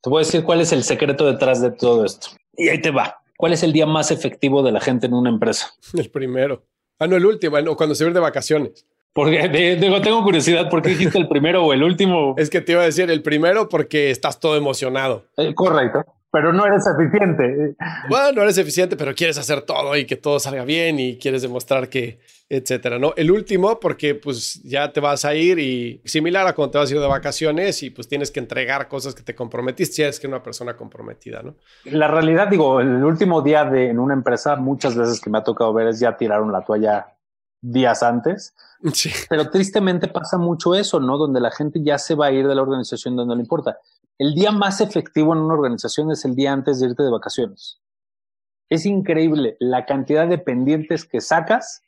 te voy a decir cuál es el secreto detrás de todo esto. Y ahí te va. ¿Cuál es el día más efectivo de la gente en una empresa? El primero. Ah, no, el último, o cuando se va de vacaciones. Porque digo, tengo curiosidad, ¿por qué dijiste el primero o el último? Es que te iba a decir el primero porque estás todo emocionado. Eh, correcto. Pero no eres eficiente. Bueno, no eres eficiente, pero quieres hacer todo y que todo salga bien y quieres demostrar que, etcétera, ¿no? El último, porque pues ya te vas a ir y similar a cuando te vas a ir de vacaciones y pues tienes que entregar cosas que te comprometiste, si eres que una persona comprometida, ¿no? La realidad, digo, el último día de en una empresa, muchas veces que me ha tocado ver es ya tiraron la toalla días antes. Sí. Pero tristemente pasa mucho eso, ¿no? Donde la gente ya se va a ir de la organización donde no le importa. El día más efectivo en una organización es el día antes de irte de vacaciones. Es increíble la cantidad de pendientes que sacas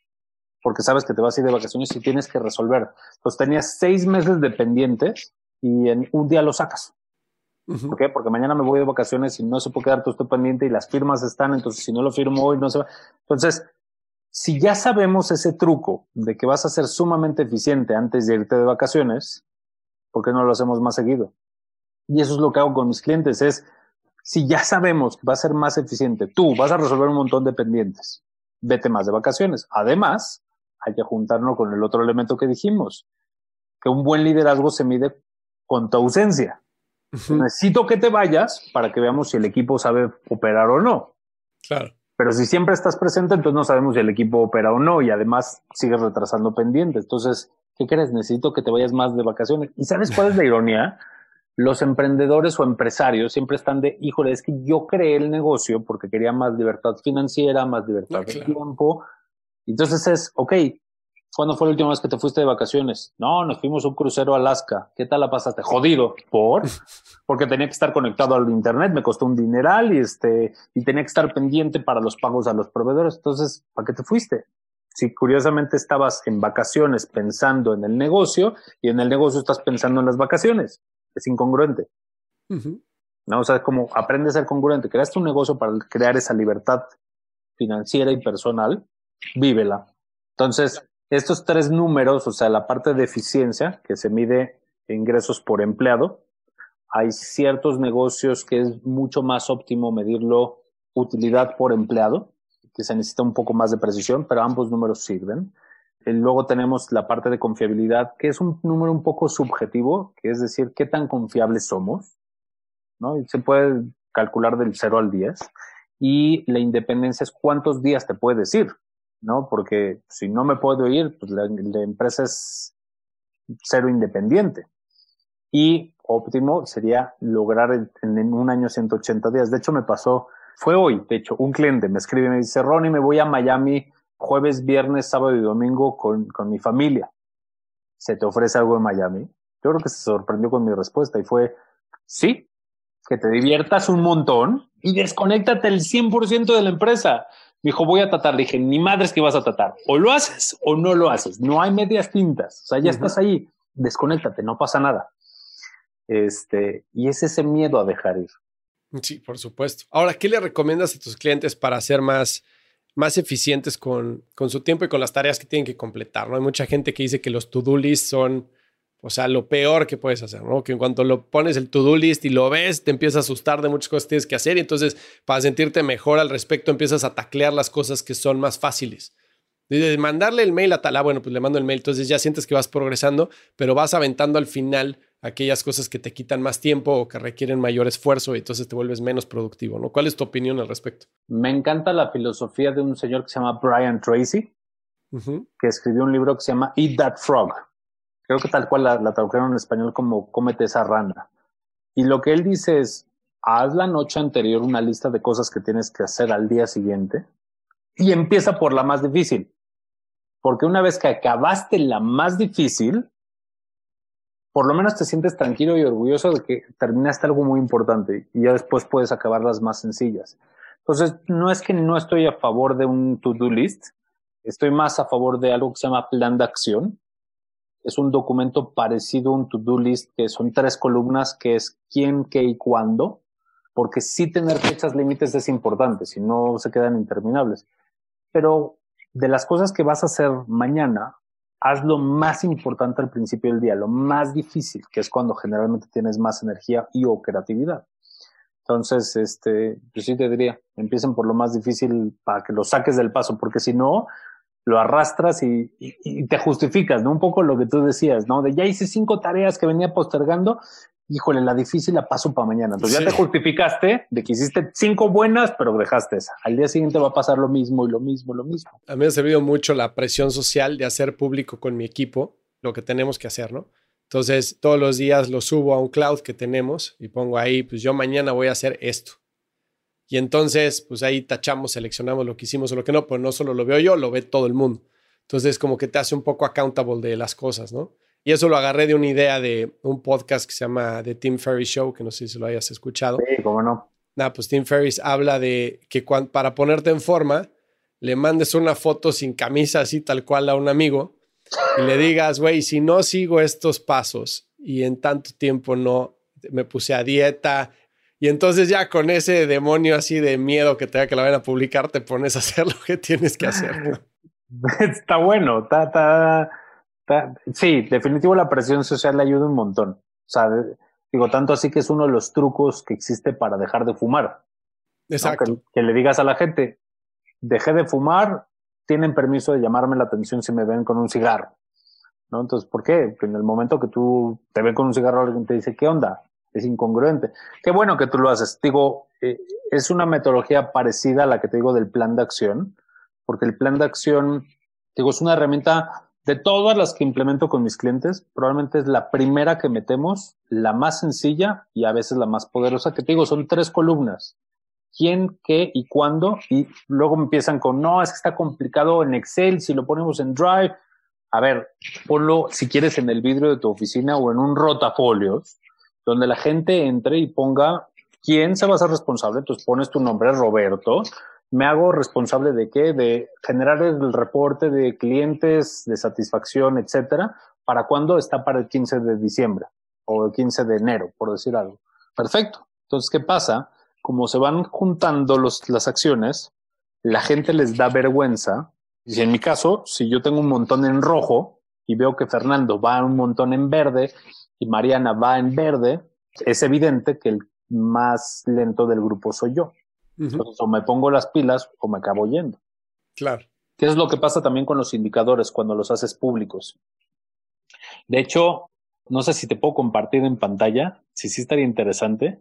porque sabes que te vas a ir de vacaciones y tienes que resolver. Entonces tenías seis meses de pendientes y en un día lo sacas. ¿Por qué? Porque mañana me voy de vacaciones y no se puede quedar todo este pendiente y las firmas están, entonces si no lo firmo hoy no se va. Entonces, si ya sabemos ese truco de que vas a ser sumamente eficiente antes de irte de vacaciones, ¿por qué no lo hacemos más seguido? Y eso es lo que hago con mis clientes, es, si ya sabemos que va a ser más eficiente, tú vas a resolver un montón de pendientes, vete más de vacaciones. Además, hay que juntarnos con el otro elemento que dijimos, que un buen liderazgo se mide con tu ausencia. Necesito que te vayas para que veamos si el equipo sabe operar o no. Claro. Pero si siempre estás presente, entonces no sabemos si el equipo opera o no y además sigues retrasando pendientes. Entonces, ¿qué crees? Necesito que te vayas más de vacaciones. ¿Y sabes cuál es la ironía? Los emprendedores o empresarios siempre están de, híjole, es que yo creé el negocio porque quería más libertad financiera, más libertad de tiempo. Entonces es, ok, ¿cuándo fue la última vez que te fuiste de vacaciones? No, nos fuimos un crucero a Alaska. ¿Qué tal la pasaste? Jodido. ¿Por? Porque tenía que estar conectado al internet, me costó un dineral y este, y tenía que estar pendiente para los pagos a los proveedores. Entonces, ¿para qué te fuiste? Si curiosamente estabas en vacaciones pensando en el negocio y en el negocio estás pensando en las vacaciones es incongruente. ¿No? O sea, como aprende a ser congruente. Creaste un negocio para crear esa libertad financiera y personal, vívela. Entonces, estos tres números, o sea, la parte de eficiencia, que se mide ingresos por empleado, hay ciertos negocios que es mucho más óptimo medirlo utilidad por empleado, que se necesita un poco más de precisión, pero ambos números sirven. Eh, luego tenemos la parte de confiabilidad, que es un número un poco subjetivo, que es decir, qué tan confiables somos, ¿no? Y se puede calcular del 0 al 10. Y la independencia es cuántos días te puedes ir, ¿no? Porque si no me puedo ir, pues la, empresa es cero independiente. Y óptimo sería lograr en, en un año 180 días. De hecho, me pasó, fue hoy, de hecho, un cliente me escribe y me dice, Ronnie, me voy a Miami jueves, viernes, sábado y domingo con, con mi familia. ¿Se te ofrece algo en Miami? Yo creo que se sorprendió con mi respuesta y fue, sí, que te diviertas un montón y desconéctate el 100% de la empresa. Me dijo, voy a tratar. Le dije, ni madres que vas a tratar. O lo haces o no lo haces. No hay medias tintas. O sea, ya estás ahí. Desconéctate, no pasa nada. Este, y es ese miedo a dejar ir. Sí, por supuesto. Ahora, ¿qué le recomiendas a tus clientes para hacer más más eficientes con, con, su tiempo y con las tareas que tienen que completar. ¿no? Hay mucha gente que dice que los to-do lists son, o sea, lo peor que puedes hacer, ¿no? Que en cuanto lo pones el to-do list y lo ves, te empieza a asustar de muchas cosas que tienes que hacer y entonces para sentirte mejor al respecto empiezas a taclear las cosas que son más fáciles. De mandarle el mail a tal, ah, bueno, pues le mando el mail, entonces ya sientes que vas progresando, pero vas aventando al final aquellas cosas que te quitan más tiempo o que requieren mayor esfuerzo y entonces te vuelves menos productivo, ¿no? ¿Cuál es tu opinión al respecto? Me encanta la filosofía de un señor que se llama Brian Tracy, que escribió un libro que se llama Eat That Frog. Creo que tal cual la, la tradujeron en español como Cómete esa rana. Y lo que él dice es, haz la noche anterior una lista de cosas que tienes que hacer al día siguiente y empieza por la más difícil. Porque una vez que acabaste la más difícil, por lo menos te sientes tranquilo y orgulloso de que terminaste algo muy importante y ya después puedes acabar las más sencillas. Entonces, no es que no estoy a favor de un to-do list, estoy más a favor de algo que se llama plan de acción. Es un documento parecido a un to-do list que son tres columnas que es quién, qué y cuándo, porque sí tener fechas límites es importante, si no se quedan interminables. Pero de las cosas que vas a hacer mañana, haz lo más importante al principio del día, lo más difícil, que es cuando generalmente tienes más energía y o creatividad. Entonces, este, yo sí te diría, empiecen por lo más difícil para que lo saques del paso, porque si no, lo arrastras y, y, te justificas, ¿no? Un poco lo que tú decías, ¿no? De ya hice cinco tareas que venía postergando híjole, la difícil la paso para mañana. Entonces ya te justificaste de que hiciste cinco buenas, pero dejaste esa. Al día siguiente va a pasar lo mismo y lo mismo, lo mismo. A mí me ha servido mucho la presión social de hacer público con mi equipo lo que tenemos que hacer, ¿no? Entonces, todos los días lo subo a un cloud que tenemos y pongo ahí, pues yo mañana voy a hacer esto. Y entonces, pues ahí tachamos, seleccionamos lo que hicimos o lo que no, pues no solo lo veo yo, lo ve todo el mundo. Entonces, como que te hace un poco accountable de las cosas, ¿no? Y eso lo agarré de una idea de un podcast que se llama The Tim Ferriss Show, que no sé si lo hayas escuchado. Sí, cómo no. Nada, pues Tim Ferriss habla de que para ponerte en forma, le mandes una foto sin camisa así tal cual a un amigo y le digas, güey, si no sigo estos pasos y en tanto tiempo no me puse a dieta, y entonces ya con ese demonio así de miedo que te da que la vayan a publicar, te pones a hacer lo que tienes que hacer. Está bueno, está, está, sí, definitivo la presión social le ayuda un montón. O sea, digo, tanto así que es uno de los trucos que existe para dejar de fumar. Exacto. Que, le digas a la gente, dejé de fumar, tienen permiso de llamarme la atención si me ven con un cigarro. ¿No? Entonces, ¿por qué? Porque en el momento que tú te ven con un cigarro, alguien te dice, ¿qué onda? Es incongruente. Qué bueno que tú lo haces. Digo, eh, es una metodología parecida a la que te digo del plan de acción, porque el plan de acción, digo, es una herramienta de todas las que implemento con mis clientes, probablemente es la primera que metemos, la más sencilla y a veces la más poderosa, que te digo, son tres columnas. ¿Quién, qué y cuándo? Y luego empiezan con, no, es que está complicado en Excel, si lo ponemos en Drive. A ver, ponlo si quieres en el vidrio de tu oficina o en un rotafolios, donde la gente entre y ponga quién se va a ser responsable. Entonces pones tu nombre, Roberto, me hago responsable de qué? De generar el reporte de clientes, de satisfacción, etcétera. ¿Para cuándo está para el 15 de diciembre o el 15 de enero, por decir algo? Perfecto. Entonces, ¿qué pasa? Como se van juntando los, las acciones, la gente les da vergüenza. Y en mi caso, si yo tengo un montón en rojo y veo que Fernando va un montón en verde y Mariana va en verde, es evidente que el más lento del grupo soy yo o me pongo las pilas o me acabo yendo. Claro. ¿Qué es lo que pasa también con los indicadores cuando los haces públicos? De hecho, no sé si te puedo compartir en pantalla, si sí estaría interesante.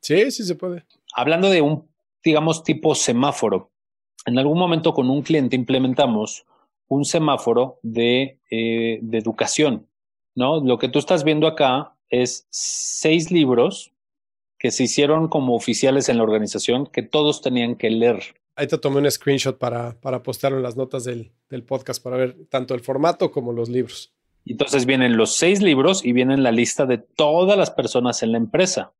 Sí, sí se puede. Hablando de un, digamos, tipo semáforo. En algún momento con un cliente implementamos un semáforo de, eh, de educación, ¿no? Lo que tú estás viendo acá es seis libros que se hicieron como oficiales en la organización que todos tenían que leer. Ahí te tomé un screenshot para, para postarlo en las notas del, del podcast para ver tanto el formato como los libros. Entonces vienen los seis libros y vienen la lista de todas las personas en la empresa.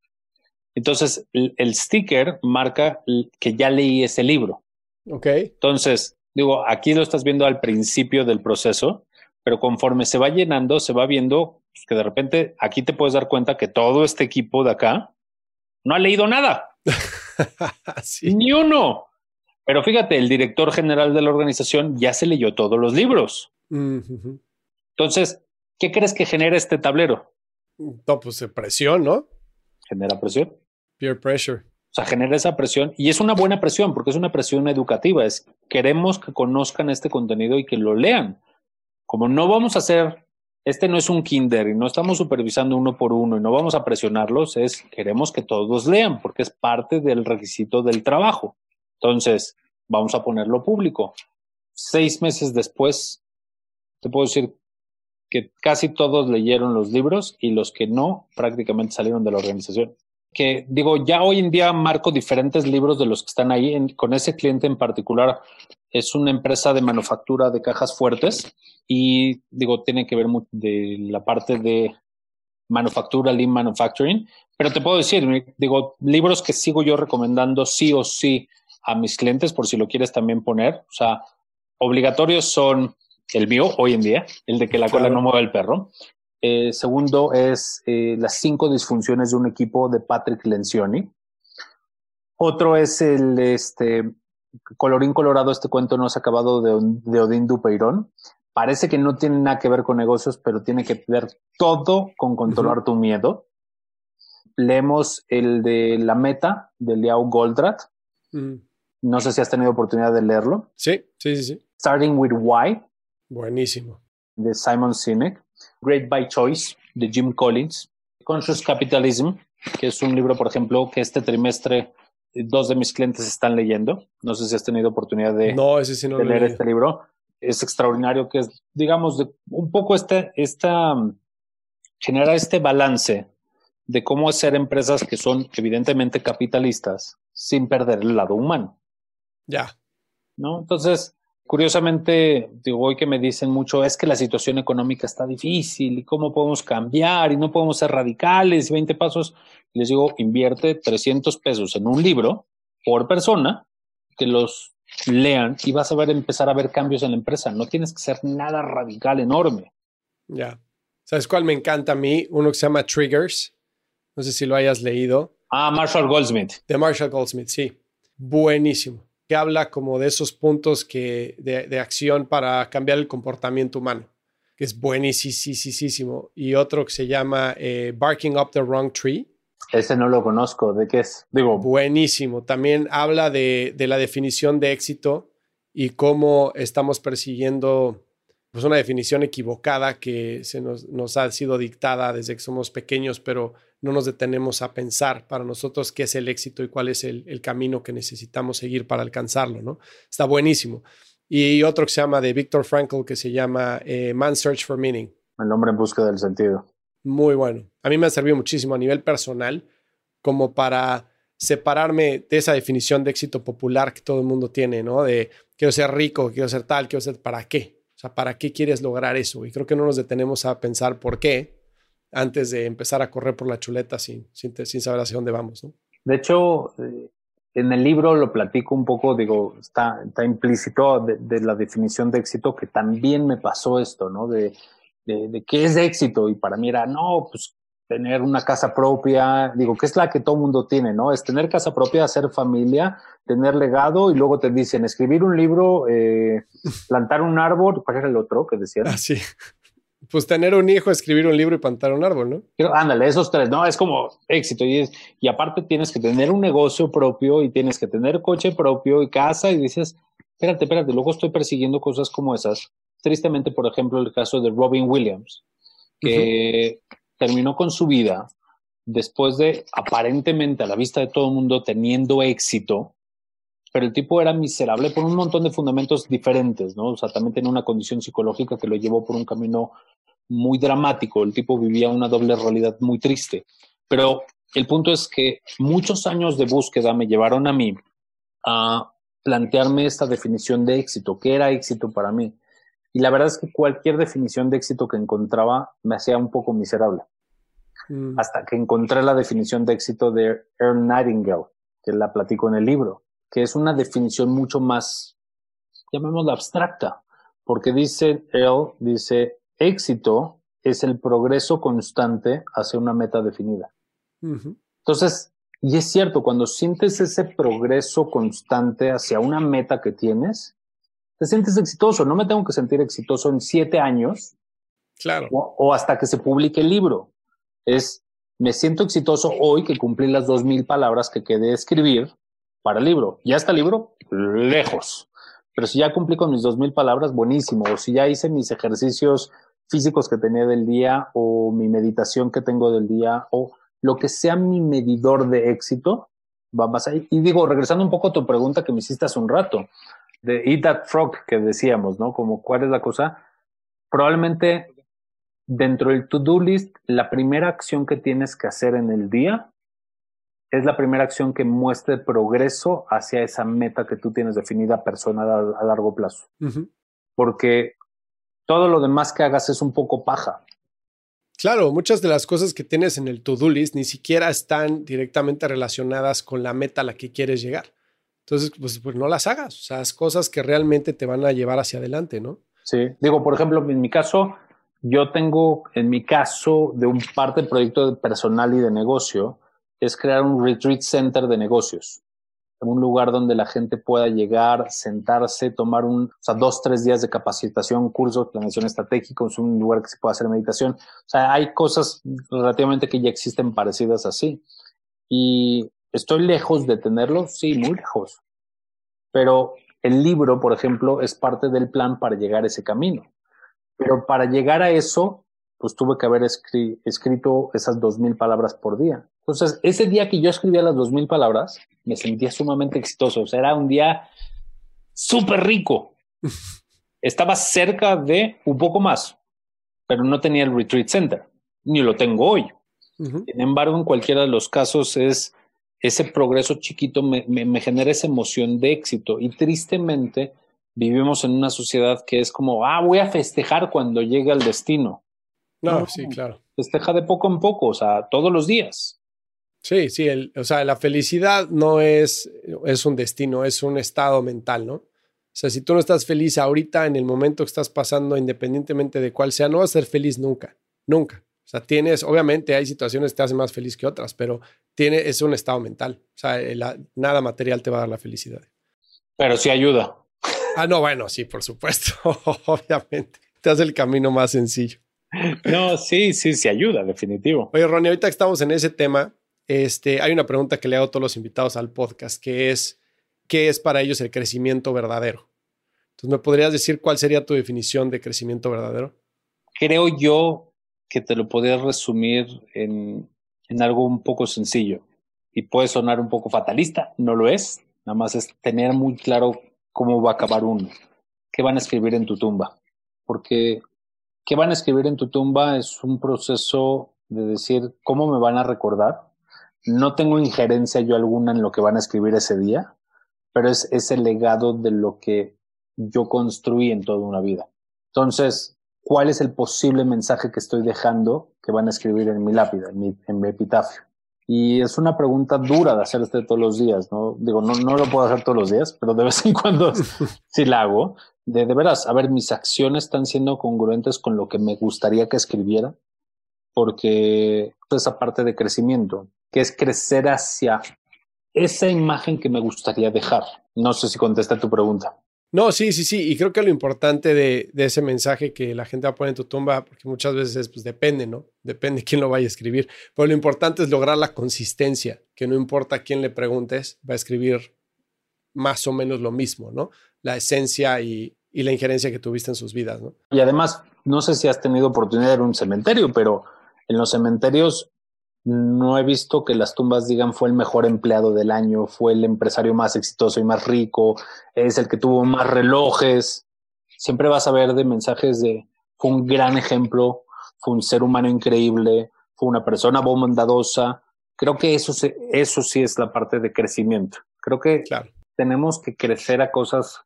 Entonces el, el sticker marca que ya leí ese libro. Ok. Entonces, digo, aquí lo estás viendo al principio del proceso, pero conforme se va llenando, se va viendo pues, que de repente aquí te puedes dar cuenta que todo este equipo de acá no ha leído nada. Ni uno. Pero fíjate, el director general de la organización ya se leyó todos los libros. Entonces, ¿qué crees que genera este tablero? No, pues presión, ¿no? Genera presión. Peer pressure. O sea, genera esa presión y es una buena presión porque es una presión educativa. Es queremos que conozcan este contenido y que lo lean. Como no vamos a hacer este no es un kinder y no estamos supervisando uno por uno y no vamos a presionarlos, es queremos que todos lean porque es parte del requisito del trabajo. Entonces, vamos a ponerlo público. Seis meses después, te puedo decir que casi todos leyeron los libros y los que no prácticamente salieron de la organización. Que digo, ya hoy en día marco diferentes libros de los que están ahí. con ese cliente en particular, es una empresa de manufactura de cajas fuertes y digo, tiene que ver mucho de la parte de manufactura, lean manufacturing, pero te puedo decir, digo, libros que sigo yo recomendando sí o sí a mis clientes, por si lo quieres también poner, o sea, obligatorios son el mío hoy en día, el de que la cola no mueva el perro. Eh, segundo es eh, las cinco disfunciones de un equipo de Patrick Lencioni. Otro es el este, colorín colorado, este cuento no se ha acabado de, de Odín Dupeirón parece que no tiene nada que ver con negocios, pero tiene que ver todo con controlar tu miedo. Leemos el de La Meta de Liao Goldratt. Mm. No sé si has tenido oportunidad de leerlo. Sí, sí, sí, sí. Starting with Why. Buenísimo. De Simon Sinek. Great by Choice de Jim Collins. Conscious Capitalism, que es un libro, por ejemplo, que este trimestre dos de mis clientes están leyendo. No sé si has tenido oportunidad de, no, ese sí no leer este libro. Es extraordinario que es, digamos, de, un poco este, esta, genera este balance de cómo hacer empresas que son evidentemente capitalistas sin perder el lado humano. Ya. ¿No? Entonces, curiosamente, digo, hoy que me dicen mucho es que la situación económica está difícil y cómo podemos cambiar y no podemos ser radicales y 20 pasos. Les digo, invierte 300 pesos en un libro por persona que los lean y vas a ver empezar a ver cambios en la empresa. No tienes que ser nada radical enorme. Ya. ¿Sabes cuál me encanta a mí? Uno que se llama Triggers. No sé si lo hayas leído. Ah, Marshall Goldsmith. De Marshall Goldsmith, sí. Buenísimo. Que habla como de esos puntos que, de, acción para cambiar el comportamiento humano. Que es buenísimo. Y otro que se llama eh, Barking Up the Wrong Tree. Ese no lo conozco. ¿De qué es? Digo. Buenísimo. También habla de, de la definición de éxito y cómo estamos persiguiendo pues una definición equivocada que se nos, nos, ha sido dictada desde que somos pequeños, pero no nos detenemos a pensar para nosotros qué es el éxito y cuál es el, el camino que necesitamos seguir para alcanzarlo, ¿no? Está buenísimo. Y otro que se llama de Viktor Frankl que se llama eh, Man Search for Meaning. El hombre en busca del sentido. Muy bueno. A mí me ha servido muchísimo a nivel personal como para separarme de esa definición de éxito popular que todo el mundo tiene, ¿no? De quiero ser rico, quiero ser tal, quiero ser para qué. O sea, ¿para qué quieres lograr eso? Y creo que no nos detenemos a pensar por qué antes de empezar a correr por la chuleta sin, sin, saber hacia dónde vamos. ¿no? De hecho, eh, en el libro lo platico un poco, digo, está, está implícito de, la definición de éxito que también me pasó esto, ¿no? De, de, de, qué es éxito. Y para mí era, no, pues tener una casa propia, digo, que es la que todo mundo tiene, ¿no? Es tener casa propia, hacer familia, tener legado y luego te dicen escribir un libro, eh, plantar un árbol, ¿cuál era el otro que decían? Ah, sí. Pues tener un hijo, escribir un libro y plantar un árbol, ¿no? Pero, ándale, esos tres, ¿no? Es como éxito. Y, es, y aparte tienes que tener un negocio propio y tienes que tener coche propio y casa y dices, espérate, espérate, luego estoy persiguiendo cosas como esas. Tristemente, por ejemplo, el caso de Robin Williams, que terminó con su vida después de aparentemente a la vista de todo el mundo teniendo éxito, pero el tipo era miserable por un montón de fundamentos diferentes, ¿no? O sea, también tenía una condición psicológica que lo llevó por un camino muy dramático. El tipo vivía una doble realidad muy triste. Pero el punto es que muchos años de búsqueda me llevaron a mí a plantearme esta definición de éxito. ¿Qué era éxito para mí? Y la verdad es que cualquier definición de éxito que encontraba me hacía un poco miserable. Mm. Hasta que encontré la definición de éxito de Earl Nightingale, que la platico en el libro, que es una definición mucho más, llamémosla abstracta, porque dice Earl, dice, éxito es el progreso constante hacia una meta definida. Entonces, y es cierto, cuando sientes ese progreso constante hacia una meta que tienes, te sientes exitoso. No me tengo que sentir exitoso en siete años. Claro. O, hasta que se publique el libro. Es, me siento exitoso hoy que cumplí las dos mil palabras que quedé escribir para el libro. ¿Ya está el libro? Lejos. Pero si ya cumplí con mis dos mil palabras, buenísimo. O si ya hice mis ejercicios físicos que tenía del día o mi meditación que tengo del día o lo que sea mi medidor de éxito, va más ahí. Y digo, regresando un poco a tu pregunta que me hiciste hace un rato, de Eat That Frog que decíamos, ¿no? Como cuál es la cosa. Probablemente dentro del to-do list, la primera acción que tienes que hacer en el día es la primera acción que muestre progreso hacia esa meta que tú tienes definida personal a, largo plazo. Porque todo lo demás que hagas es un poco paja. Claro, muchas de las cosas que tienes en el to-do list ni siquiera están directamente relacionadas con la meta a la que quieres llegar. Entonces, pues, pues, no las hagas. O sea, es cosas que realmente te van a llevar hacia adelante, ¿no? Sí. Digo, por ejemplo, en mi caso, yo tengo, en mi caso, de un parte del proyecto personal y de negocio, es crear un retreat center de negocios. Un lugar donde la gente pueda llegar, sentarse, tomar un, o sea, dos, tres días de capacitación, cursos, planeación estratégica, es un lugar que se pueda hacer meditación. O sea, hay cosas relativamente que ya existen parecidas así. Y ¿Estoy lejos de tenerlo? Sí, muy lejos. Pero el libro, por ejemplo, es parte del plan para llegar a ese camino. Pero para llegar a eso, pues tuve que haber escrito esas dos mil palabras por día. Entonces, ese día que yo escribía las dos mil palabras, me sentía sumamente exitoso. O sea, era un día súper rico. Estaba cerca de un poco más, pero no tenía el retreat center, ni lo tengo hoy. Sin embargo, en cualquiera de los casos es ese progreso chiquito me, me, genera esa emoción de éxito y tristemente vivimos en una sociedad que es como, ah, voy a festejar cuando llegue al destino. No, sí, claro. Festeja de poco en poco, o sea, todos los días. Sí, sí, el, o sea, la felicidad no es, es un destino, es un estado mental, ¿no? O sea, si tú no estás feliz ahorita, en el momento que estás pasando, independientemente de cuál sea, no vas a ser feliz nunca, nunca. O sea, tienes, obviamente hay situaciones que te hacen más feliz que otras, pero tiene, es un estado mental. O sea, nada material te va a dar la felicidad. Pero sí ayuda. Ah, no, bueno, sí, por supuesto, obviamente. Te hace el camino más sencillo. No, sí, sí, sí ayuda, definitivo. Oye, Ronnie, ahorita que estamos en ese tema, este, hay una pregunta que le hago a todos los invitados al podcast, que es, ¿qué es para ellos el crecimiento verdadero? Entonces, ¿me podrías decir cuál sería tu definición de crecimiento verdadero? Creo yo que te lo podría resumir en, en algo un poco sencillo y puede sonar un poco fatalista, no lo es, nada más es tener muy claro cómo va a acabar uno, qué van a escribir en tu tumba, porque qué van a escribir en tu tumba es un proceso de decir cómo me van a recordar, no tengo injerencia yo alguna en lo que van a escribir ese día, pero es ese legado de lo que yo construí en toda una vida. Entonces, ¿cuál es el posible mensaje que estoy dejando que van a escribir en mi lápida, en mi, en mi epitafio? Y es una pregunta dura de hacerse todos los días, ¿no? Digo, no, no lo puedo hacer todos los días, pero de vez en cuando sí la hago. De, de veras, a ver, mis acciones están siendo congruentes con lo que me gustaría que escribiera, porque esa parte de crecimiento que es crecer hacia esa imagen que me gustaría dejar. No sé si contesta tu pregunta. No, sí, sí, sí. Y creo que lo importante de, ese mensaje que la gente va a poner en tu tumba, porque muchas veces pues depende, ¿no? Depende quién lo vaya a escribir. Pero lo importante es lograr la consistencia, que no importa quién le preguntes, va a escribir más o menos lo mismo, ¿no? La esencia y, y la injerencia que tuviste en sus vidas, ¿no? Y además, no sé si has tenido oportunidad de ir a un cementerio, pero en los cementerios no he visto que las tumbas digan fue el mejor empleado del año, fue el empresario más exitoso y más rico, es el que tuvo más relojes. Siempre vas a ver de mensajes de fue un gran ejemplo, fue un ser humano increíble, fue una persona bondadosa. Creo que eso, eso sí es la parte de crecimiento. Creo que tenemos que crecer a cosas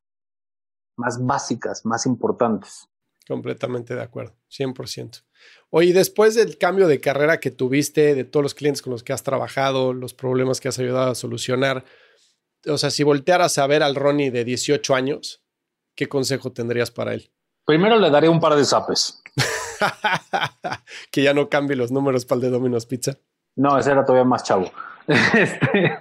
más básicas, más importantes. Completamente de acuerdo, 100%. Oye, después del cambio de carrera que tuviste, de todos los clientes con los que has trabajado, los problemas que has ayudado a solucionar, o sea, si voltearas a ver al Ronnie de 18 años, ¿qué consejo tendrías para él? Primero le daría un par de zapes. que ya no cambie los números para el de Domino's Pizza. No, ese era todavía más chavo. Este,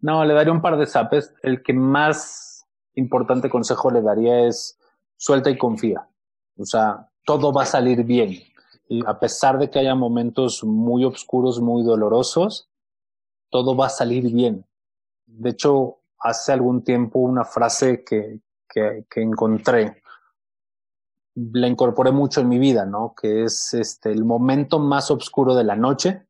no, le daría un par de zapes. El que más importante consejo le daría es suelta y confía. O sea, todo va a salir bien. Y a pesar de que haya momentos muy oscuros, muy dolorosos, todo va a salir bien. De hecho, hace algún tiempo una frase que, que, encontré, la incorporé mucho en mi vida, ¿no? Que es este, el momento más oscuro de la noche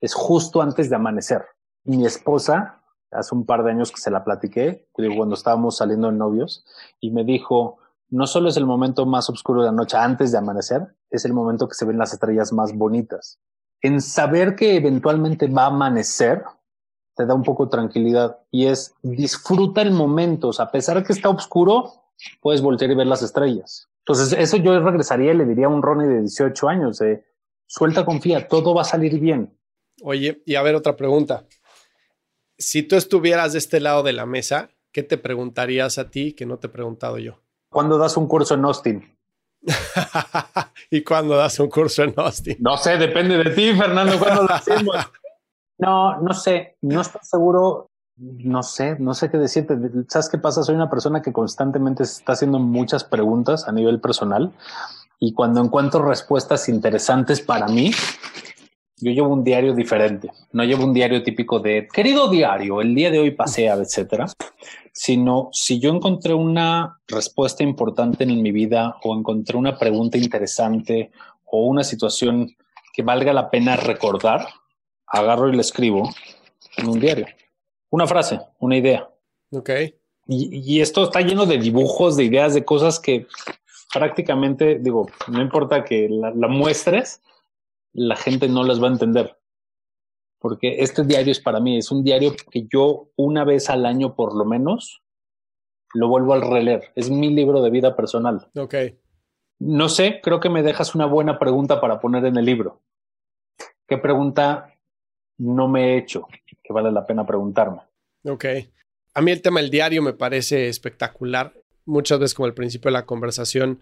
es justo antes de amanecer. Mi esposa, hace un par de años que se la platiqué, cuando estábamos saliendo de novios, y me dijo, no solo es el momento más oscuro de la noche antes de amanecer, es el momento que se ven las estrellas más bonitas. En saber que eventualmente va a amanecer, te da un poco de tranquilidad y es disfruta el momento. O sea, a pesar de que está oscuro, puedes voltear y ver las estrellas. Entonces, eso yo regresaría y le diría a un Ronnie de 18 años, suelta, confía, todo va a salir bien. Oye, y a ver otra pregunta. Si tú estuvieras de este lado de la mesa, ¿qué te preguntarías a ti que no te he preguntado yo? ¿Cuándo das un curso en Austin? ¿Y cuándo das un curso en Austin? No sé, depende de ti, Fernando, cuándo lo hacemos. No, no sé, no estoy seguro, no sé, no sé qué decirte. ¿Sabes qué pasa? Soy una persona que constantemente está haciendo muchas preguntas a nivel personal y cuando encuentro respuestas interesantes para mí, yo llevo un diario diferente. No llevo un diario típico de querido diario, el día de hoy pasea, etcétera, sino si yo encontré una respuesta importante en mi vida o encontré una pregunta interesante o una situación que valga la pena recordar, agarro y la escribo en un diario. Una frase, una idea. Ok. Y, esto está lleno de dibujos, de ideas, de cosas que prácticamente, digo, no importa que la, la muestres, la gente no las va a entender. Porque este diario es para mí, es un diario que yo una vez al año por lo menos lo vuelvo a releer. Es mi libro de vida personal. Ok. No sé, creo que me dejas una buena pregunta para poner en el libro. ¿Qué pregunta no me he hecho que vale la pena preguntarme? Ok. A mí el tema del diario me parece espectacular. Muchas veces como al principio de la conversación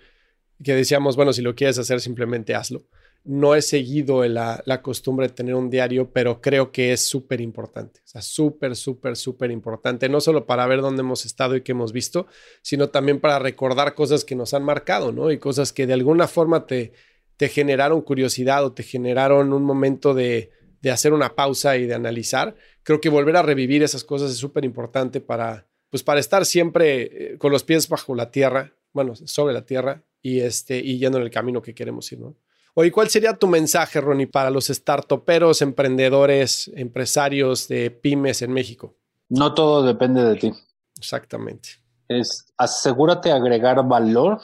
que decíamos, bueno, si lo quieres hacer, simplemente hazlo. No he seguido la, costumbre de tener un diario, pero creo que es súper importante. O sea, súper, súper, súper importante. No solo para ver dónde hemos estado y qué hemos visto, sino también para recordar cosas que nos han marcado, ¿no? Y cosas que de alguna forma te, generaron curiosidad o te generaron un momento de, de hacer una pausa y de analizar. Creo que volver a revivir esas cosas es súper importante para, pues para estar siempre eh, con los pies bajo la tierra, bueno, sobre la tierra y, este, y yendo en el camino que queremos ir, ¿no? Oye, ¿cuál sería tu mensaje, Ronnie, para los startuperos, emprendedores, empresarios de pymes en México? No todo depende de ti. Exactamente. Es asegúrate de agregar valor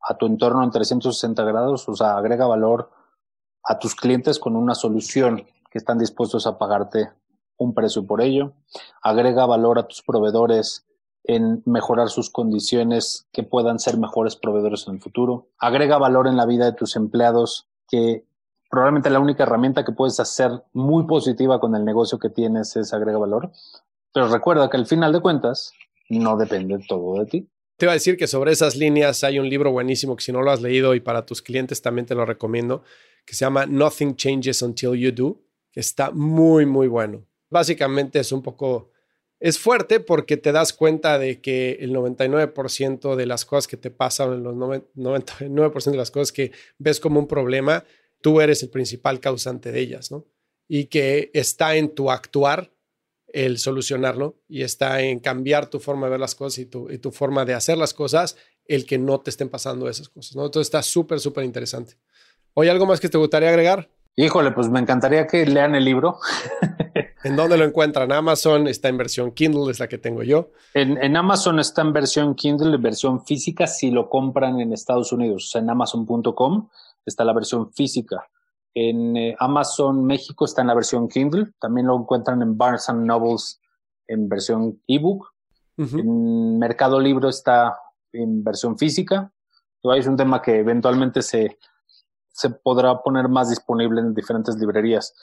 a tu entorno en 360 grados, o sea, agrega valor a tus clientes con una solución que están dispuestos a pagarte un precio por ello. Agrega valor a tus proveedores en mejorar sus condiciones que puedan ser mejores proveedores en el futuro. Agrega valor en la vida de tus empleados que probablemente la única herramienta que puedes hacer muy positiva con el negocio que tienes es agrega valor. Pero recuerda que al final de cuentas no depende todo de ti. Te iba a decir que sobre esas líneas hay un libro buenísimo que si no lo has leído y para tus clientes también te lo recomiendo, que se llama Nothing Changes Until You Do, que está muy, muy bueno. Básicamente es un poco, es fuerte porque te das cuenta de que el 99% de las cosas que te pasan, los 99% de las cosas que ves como un problema, tú eres el principal causante de ellas, ¿no? Y que está en tu actuar el solucionarlo y está en cambiar tu forma de ver las cosas y tu, forma de hacer las cosas, el que no te estén pasando esas cosas, ¿no? Entonces está súper, súper interesante. ¿Hay algo más que te gustaría agregar? Híjole, pues me encantaría que lean el libro. ¿En dónde lo encuentran? Amazon está en versión Kindle, es la que tengo yo. En, Amazon está en versión Kindle, versión física, si lo compran en Estados Unidos. O sea, en amazon.com está la versión física. En eh, Amazon México está en la versión Kindle. También lo encuentran en Barnes Nobles en versión ebook. En Mercado Libro está en versión física. Es un tema que eventualmente se, se podrá poner más disponible en diferentes librerías.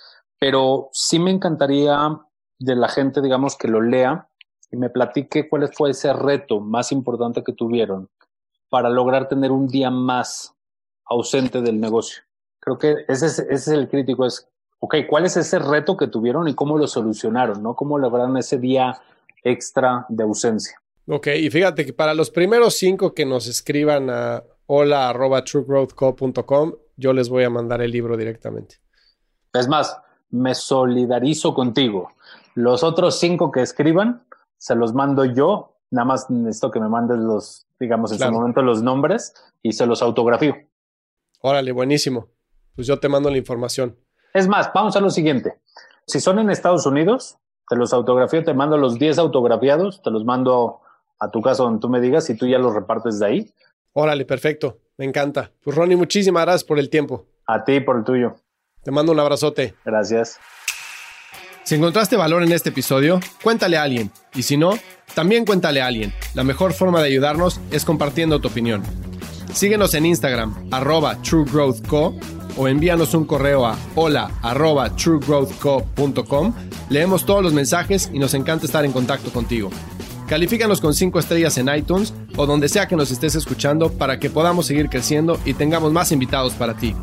Pero sí me encantaría de la gente, digamos, que lo lea y me platique cuál fue ese reto más importante que tuvieron para lograr tener un día más ausente del negocio. Creo que ese es, ese es el crítico, es, ok, ¿cuál es ese reto que tuvieron y cómo lo solucionaron? ¿no? ¿Cómo lograron ese día extra de ausencia? Ok, y fíjate que para los primeros cinco que nos escriban a hola arroba truegrowthco.com, yo les voy a mandar el libro directamente. Es más, me solidarizo contigo. Los otros cinco que escriban, se los mando yo. Nada más necesito que me mandes los, digamos, en su momento los nombres y se los autografío. Órale, buenísimo. Pues yo te mando la información. Es más, vamos a lo siguiente. Si son en Estados Unidos, te los autografío, te mando los 10 autografiados, te los mando a tu casa donde tú me digas y tú ya los repartes de ahí. Órale, perfecto. Me encanta. Pues Ronnie, muchísimas gracias por el tiempo. A ti por el tuyo. Te mando un abrazote. Gracias. Si encontraste valor en este episodio, cuéntale a alguien. Y si no, también cuéntale a alguien. La mejor forma de ayudarnos es compartiendo tu opinión. Síguenos en Instagram, arroba truegrowthco o envíanos un correo a hola arroba truegrowthco.com. Leemos todos los mensajes y nos encanta estar en contacto contigo. Califícanos con 5 estrellas en iTunes o donde sea que nos estés escuchando para que podamos seguir creciendo y tengamos más invitados para ti.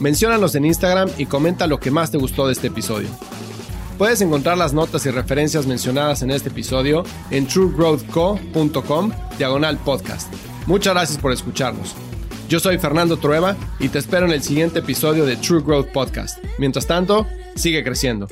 Menciónanos en Instagram y comenta lo que más te gustó de este episodio. Puedes encontrar las notas y referencias mencionadas en este episodio en truegrowthco.com diagonal podcast. Muchas gracias por escucharnos. Yo soy Fernando Trueba y te espero en el siguiente episodio de True Growth Podcast. Mientras tanto, sigue creciendo.